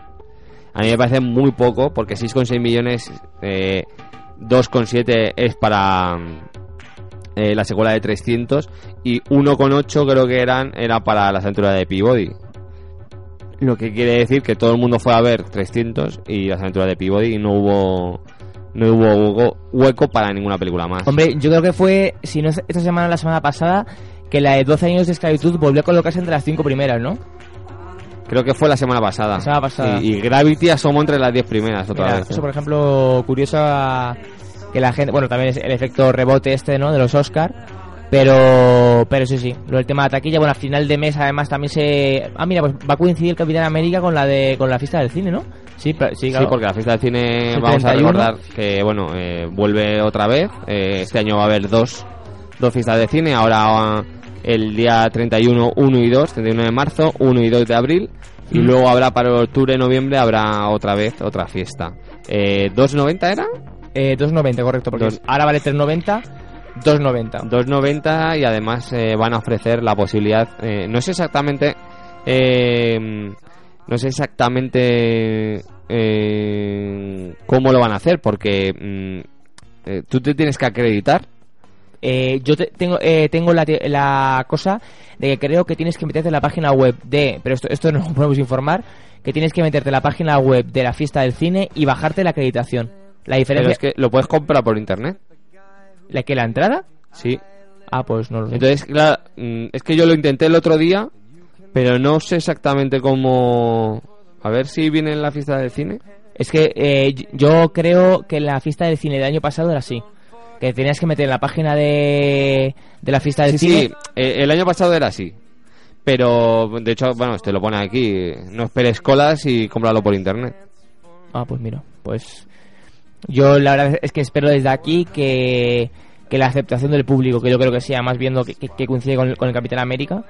A mí me parece muy poco, porque 6,6 millones, eh, 2,7 es para mm, eh, la secuela de 300 y 1,8 creo que eran era para la aventuras de Peabody. Lo que quiere decir que todo el mundo fue a ver 300 y las aventuras de Peabody y no hubo no hubo hueco, hueco para ninguna película más. Hombre, yo creo que fue, si no es esta semana o la semana pasada, que la de 12 años de esclavitud volvió a colocarse entre las cinco primeras, ¿no? Creo que fue la semana pasada. La semana pasada. Y, y Gravity asomó entre las 10 primeras otra Mira, vez. Eso, por ejemplo, curioso que la gente, bueno, también es el efecto rebote este, ¿no? De los Oscar. Pero, pero sí, sí. Lo del tema de la taquilla, bueno, a final de mes además también se... Ah, mira, pues va a coincidir el Capitán América con la de con la fiesta del cine, ¿no? Sí, sí, porque la fiesta del cine vamos a 31. recordar que bueno eh, vuelve otra vez. Eh, este año va a haber dos, dos fiestas de cine. Ahora ah, el día 31, 1 y 2, 31 de marzo, 1 y 2 de abril. Y Mm. luego habrá para octubre, noviembre, habrá otra vez otra fiesta. Eh, ¿2.90 era? Eh, 2.90, correcto, porque Dos- ahora vale 3.90, 2.90. 2.90 y además eh, van a ofrecer la posibilidad, eh, no sé exactamente, eh, no sé exactamente eh, cómo lo van a hacer, porque mm, eh, tú te tienes que acreditar. Eh, yo te- tengo eh, tengo la, la cosa de que creo que tienes que meterte en la página web de, pero esto, esto no lo podemos informar, que tienes que meterte en la página web de la fiesta del cine y bajarte la acreditación. La Pero diferencia es que lo puedes comprar por internet. ¿La que la entrada? Sí. Ah, pues no lo sé. Entonces, claro, mm, es que yo lo intenté el otro día, pero no sé exactamente cómo... A ver si viene en la fiesta del cine. Es que eh, yo creo que la fiesta del cine del año pasado era así. Que tenías que meter en la página de, de la fiesta del Sí, cine. sí, eh, el año pasado era así. Pero, de hecho, bueno, te lo pone aquí. No esperes colas y cómpralo por internet. Ah, pues mira, pues yo la verdad es que espero desde aquí que, que la aceptación del público, que yo creo que sea más viendo que, que- que coincide con el, con el Capitán América,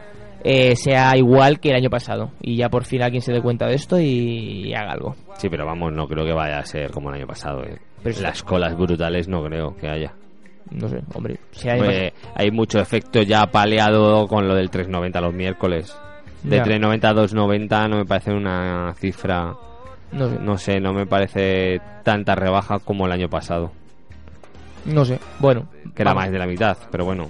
eh, sea igual que el año pasado. Y ya por fin alguien se dé cuenta de esto y, haga algo. Sí, pero vamos, no creo que vaya a ser como el año pasado. eh. Pero. Las colas brutales no creo que haya. No sé, hombre. Si hay Hombre, hay mucho efecto ya paleado con lo del 3.90 los miércoles. De Ya. 3.90 a 2.90 no me parece una cifra... No sé. No sé, no me parece tanta rebaja como el año pasado. No sé, bueno. Que era vamos. más de la mitad, pero bueno.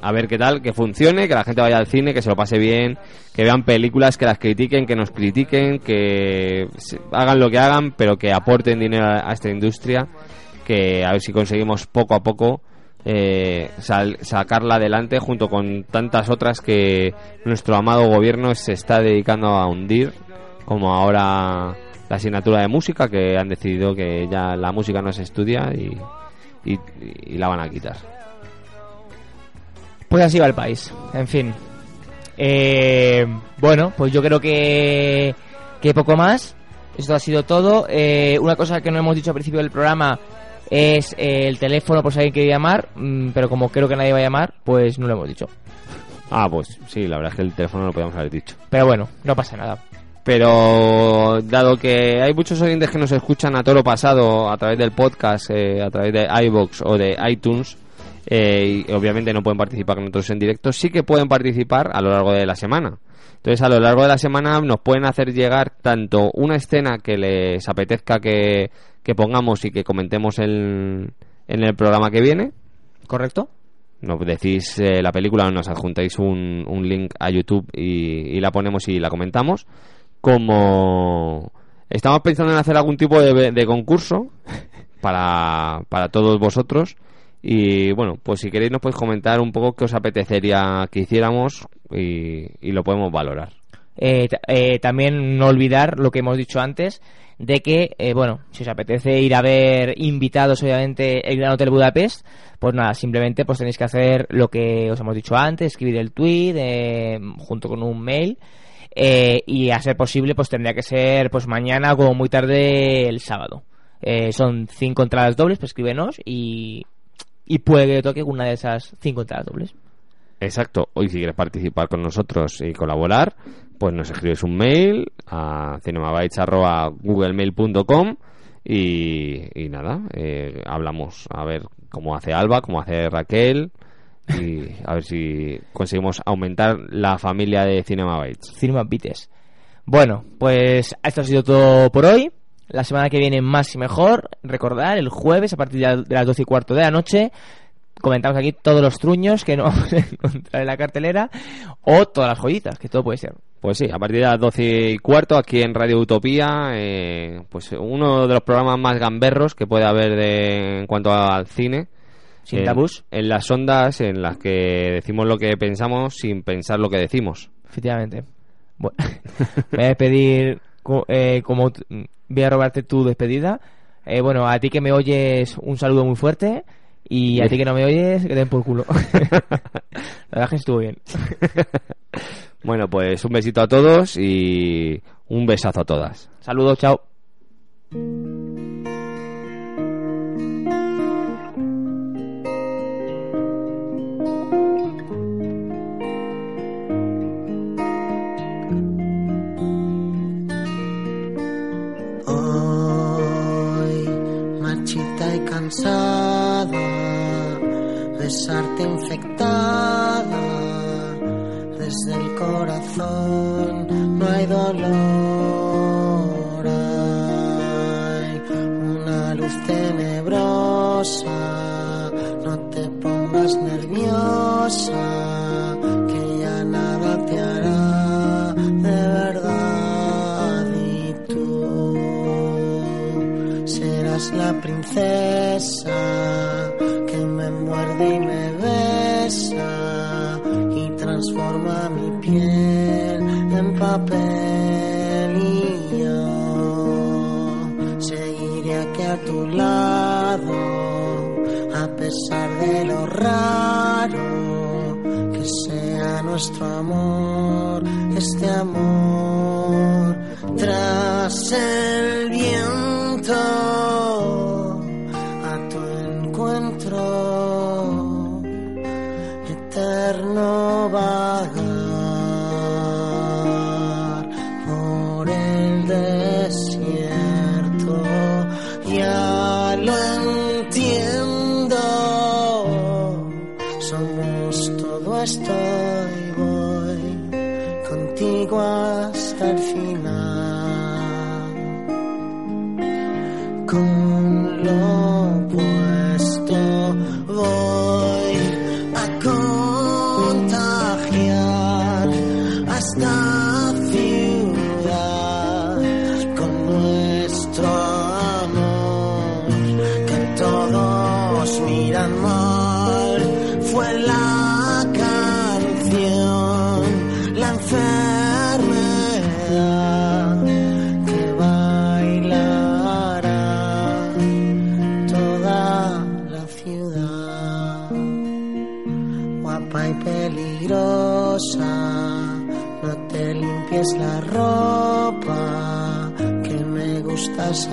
A ver qué tal, que funcione, que la gente vaya al cine, que se lo pase bien, que vean películas, que las critiquen, que nos critiquen, que hagan lo que hagan, pero que aporten dinero a, esta industria, que a ver si conseguimos poco a poco eh, sal- sacarla adelante junto con tantas otras que nuestro amado gobierno se está dedicando a hundir, como ahora la asignatura de música, que han decidido que ya la música no se estudia y la van a quitar. Pues así va el país. En fin. Eh, bueno, pues yo creo que, que poco más. Esto ha sido todo. Eh, una cosa que no hemos dicho al principio del programa es eh, el teléfono por si alguien quiere llamar, mm, pero como creo que nadie va a llamar, pues no lo hemos dicho. Ah, pues sí, la verdad es que el teléfono no lo podíamos haber dicho. Pero bueno, no pasa nada. Pero dado que hay muchos oyentes que nos escuchan a todo lo pasado a través del podcast, eh, a través de iBox o de iTunes, eh, y obviamente no pueden participar con nosotros en directo, sí que pueden participar a lo largo de la semana. Entonces, a lo largo de la semana nos pueden hacer llegar tanto una escena que les apetezca que, que pongamos y que comentemos en, en el programa que viene. ¿Correcto? Nos decís eh, la película, nos adjuntáis un, un link a YouTube y, y la ponemos y la comentamos. Como estamos pensando en hacer algún tipo de, de concurso para, para todos vosotros. Y bueno, pues si queréis nos podéis comentar un poco qué os apetecería que hiciéramos y, lo podemos valorar. Eh, eh, también no olvidar lo que hemos dicho antes de que, eh, bueno, si os apetece ir a ver invitados, obviamente, el Gran Hotel Budapest, pues nada, simplemente pues tenéis que hacer lo que os hemos dicho antes, escribir el tweet eh, junto con un mail eh, y a ser posible pues tendría que ser pues mañana o muy tarde el sábado. Son cinco entradas dobles, pues escríbenos y, y puede que toque una de esas cinco entradas dobles. Exacto. Hoy si quieres participar con nosotros y colaborar, pues nos escribes un mail a cinemabytes.googlemail.com y, y nada, eh, hablamos a ver cómo hace Alba, cómo hace Raquel y a ver si conseguimos aumentar la familia de Cinema Bytes. Cinema Bites. Bueno, pues esto ha sido todo por hoy. La semana que viene más y mejor. Recordar, el jueves a partir de las 12 y cuarto de la noche comentamos aquí todos los truños que no vamos a encontrar en la cartelera o todas las joyitas, que todo puede ser. Pues sí, a partir de las 12 y cuarto aquí en Radio Utopía, eh, pues uno de los programas más gamberros que puede haber de, en cuanto al cine. Sin En- tabús. En las ondas en las que decimos lo que pensamos sin pensar lo que decimos. Efectivamente. Bueno, me voy a despedir co- eh, como voy a robarte tu despedida. Eh, bueno, a ti que me oyes, un saludo muy fuerte. Y a ti que no me oyes, que te den por culo. La verdad es que estuvo bien. Bueno, pues un besito a todos y un besazo a todas. Saludos, chao. Cansada, besarte infectada, desde el corazón no hay dolor. Hay una luz tenebrosa, no te pongas nerviosa, serás la princesa que me muerde y me besa y transforma mi piel en papel y yo seguiré aquí a tu lado a pesar de lo raro que sea nuestro amor, este amor tras el viento a tu encuentro eterno vagar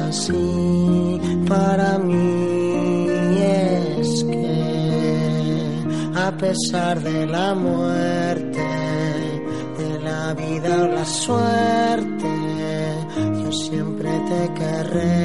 así para mí es que a pesar de la muerte de la vida o la suerte siempre te querré,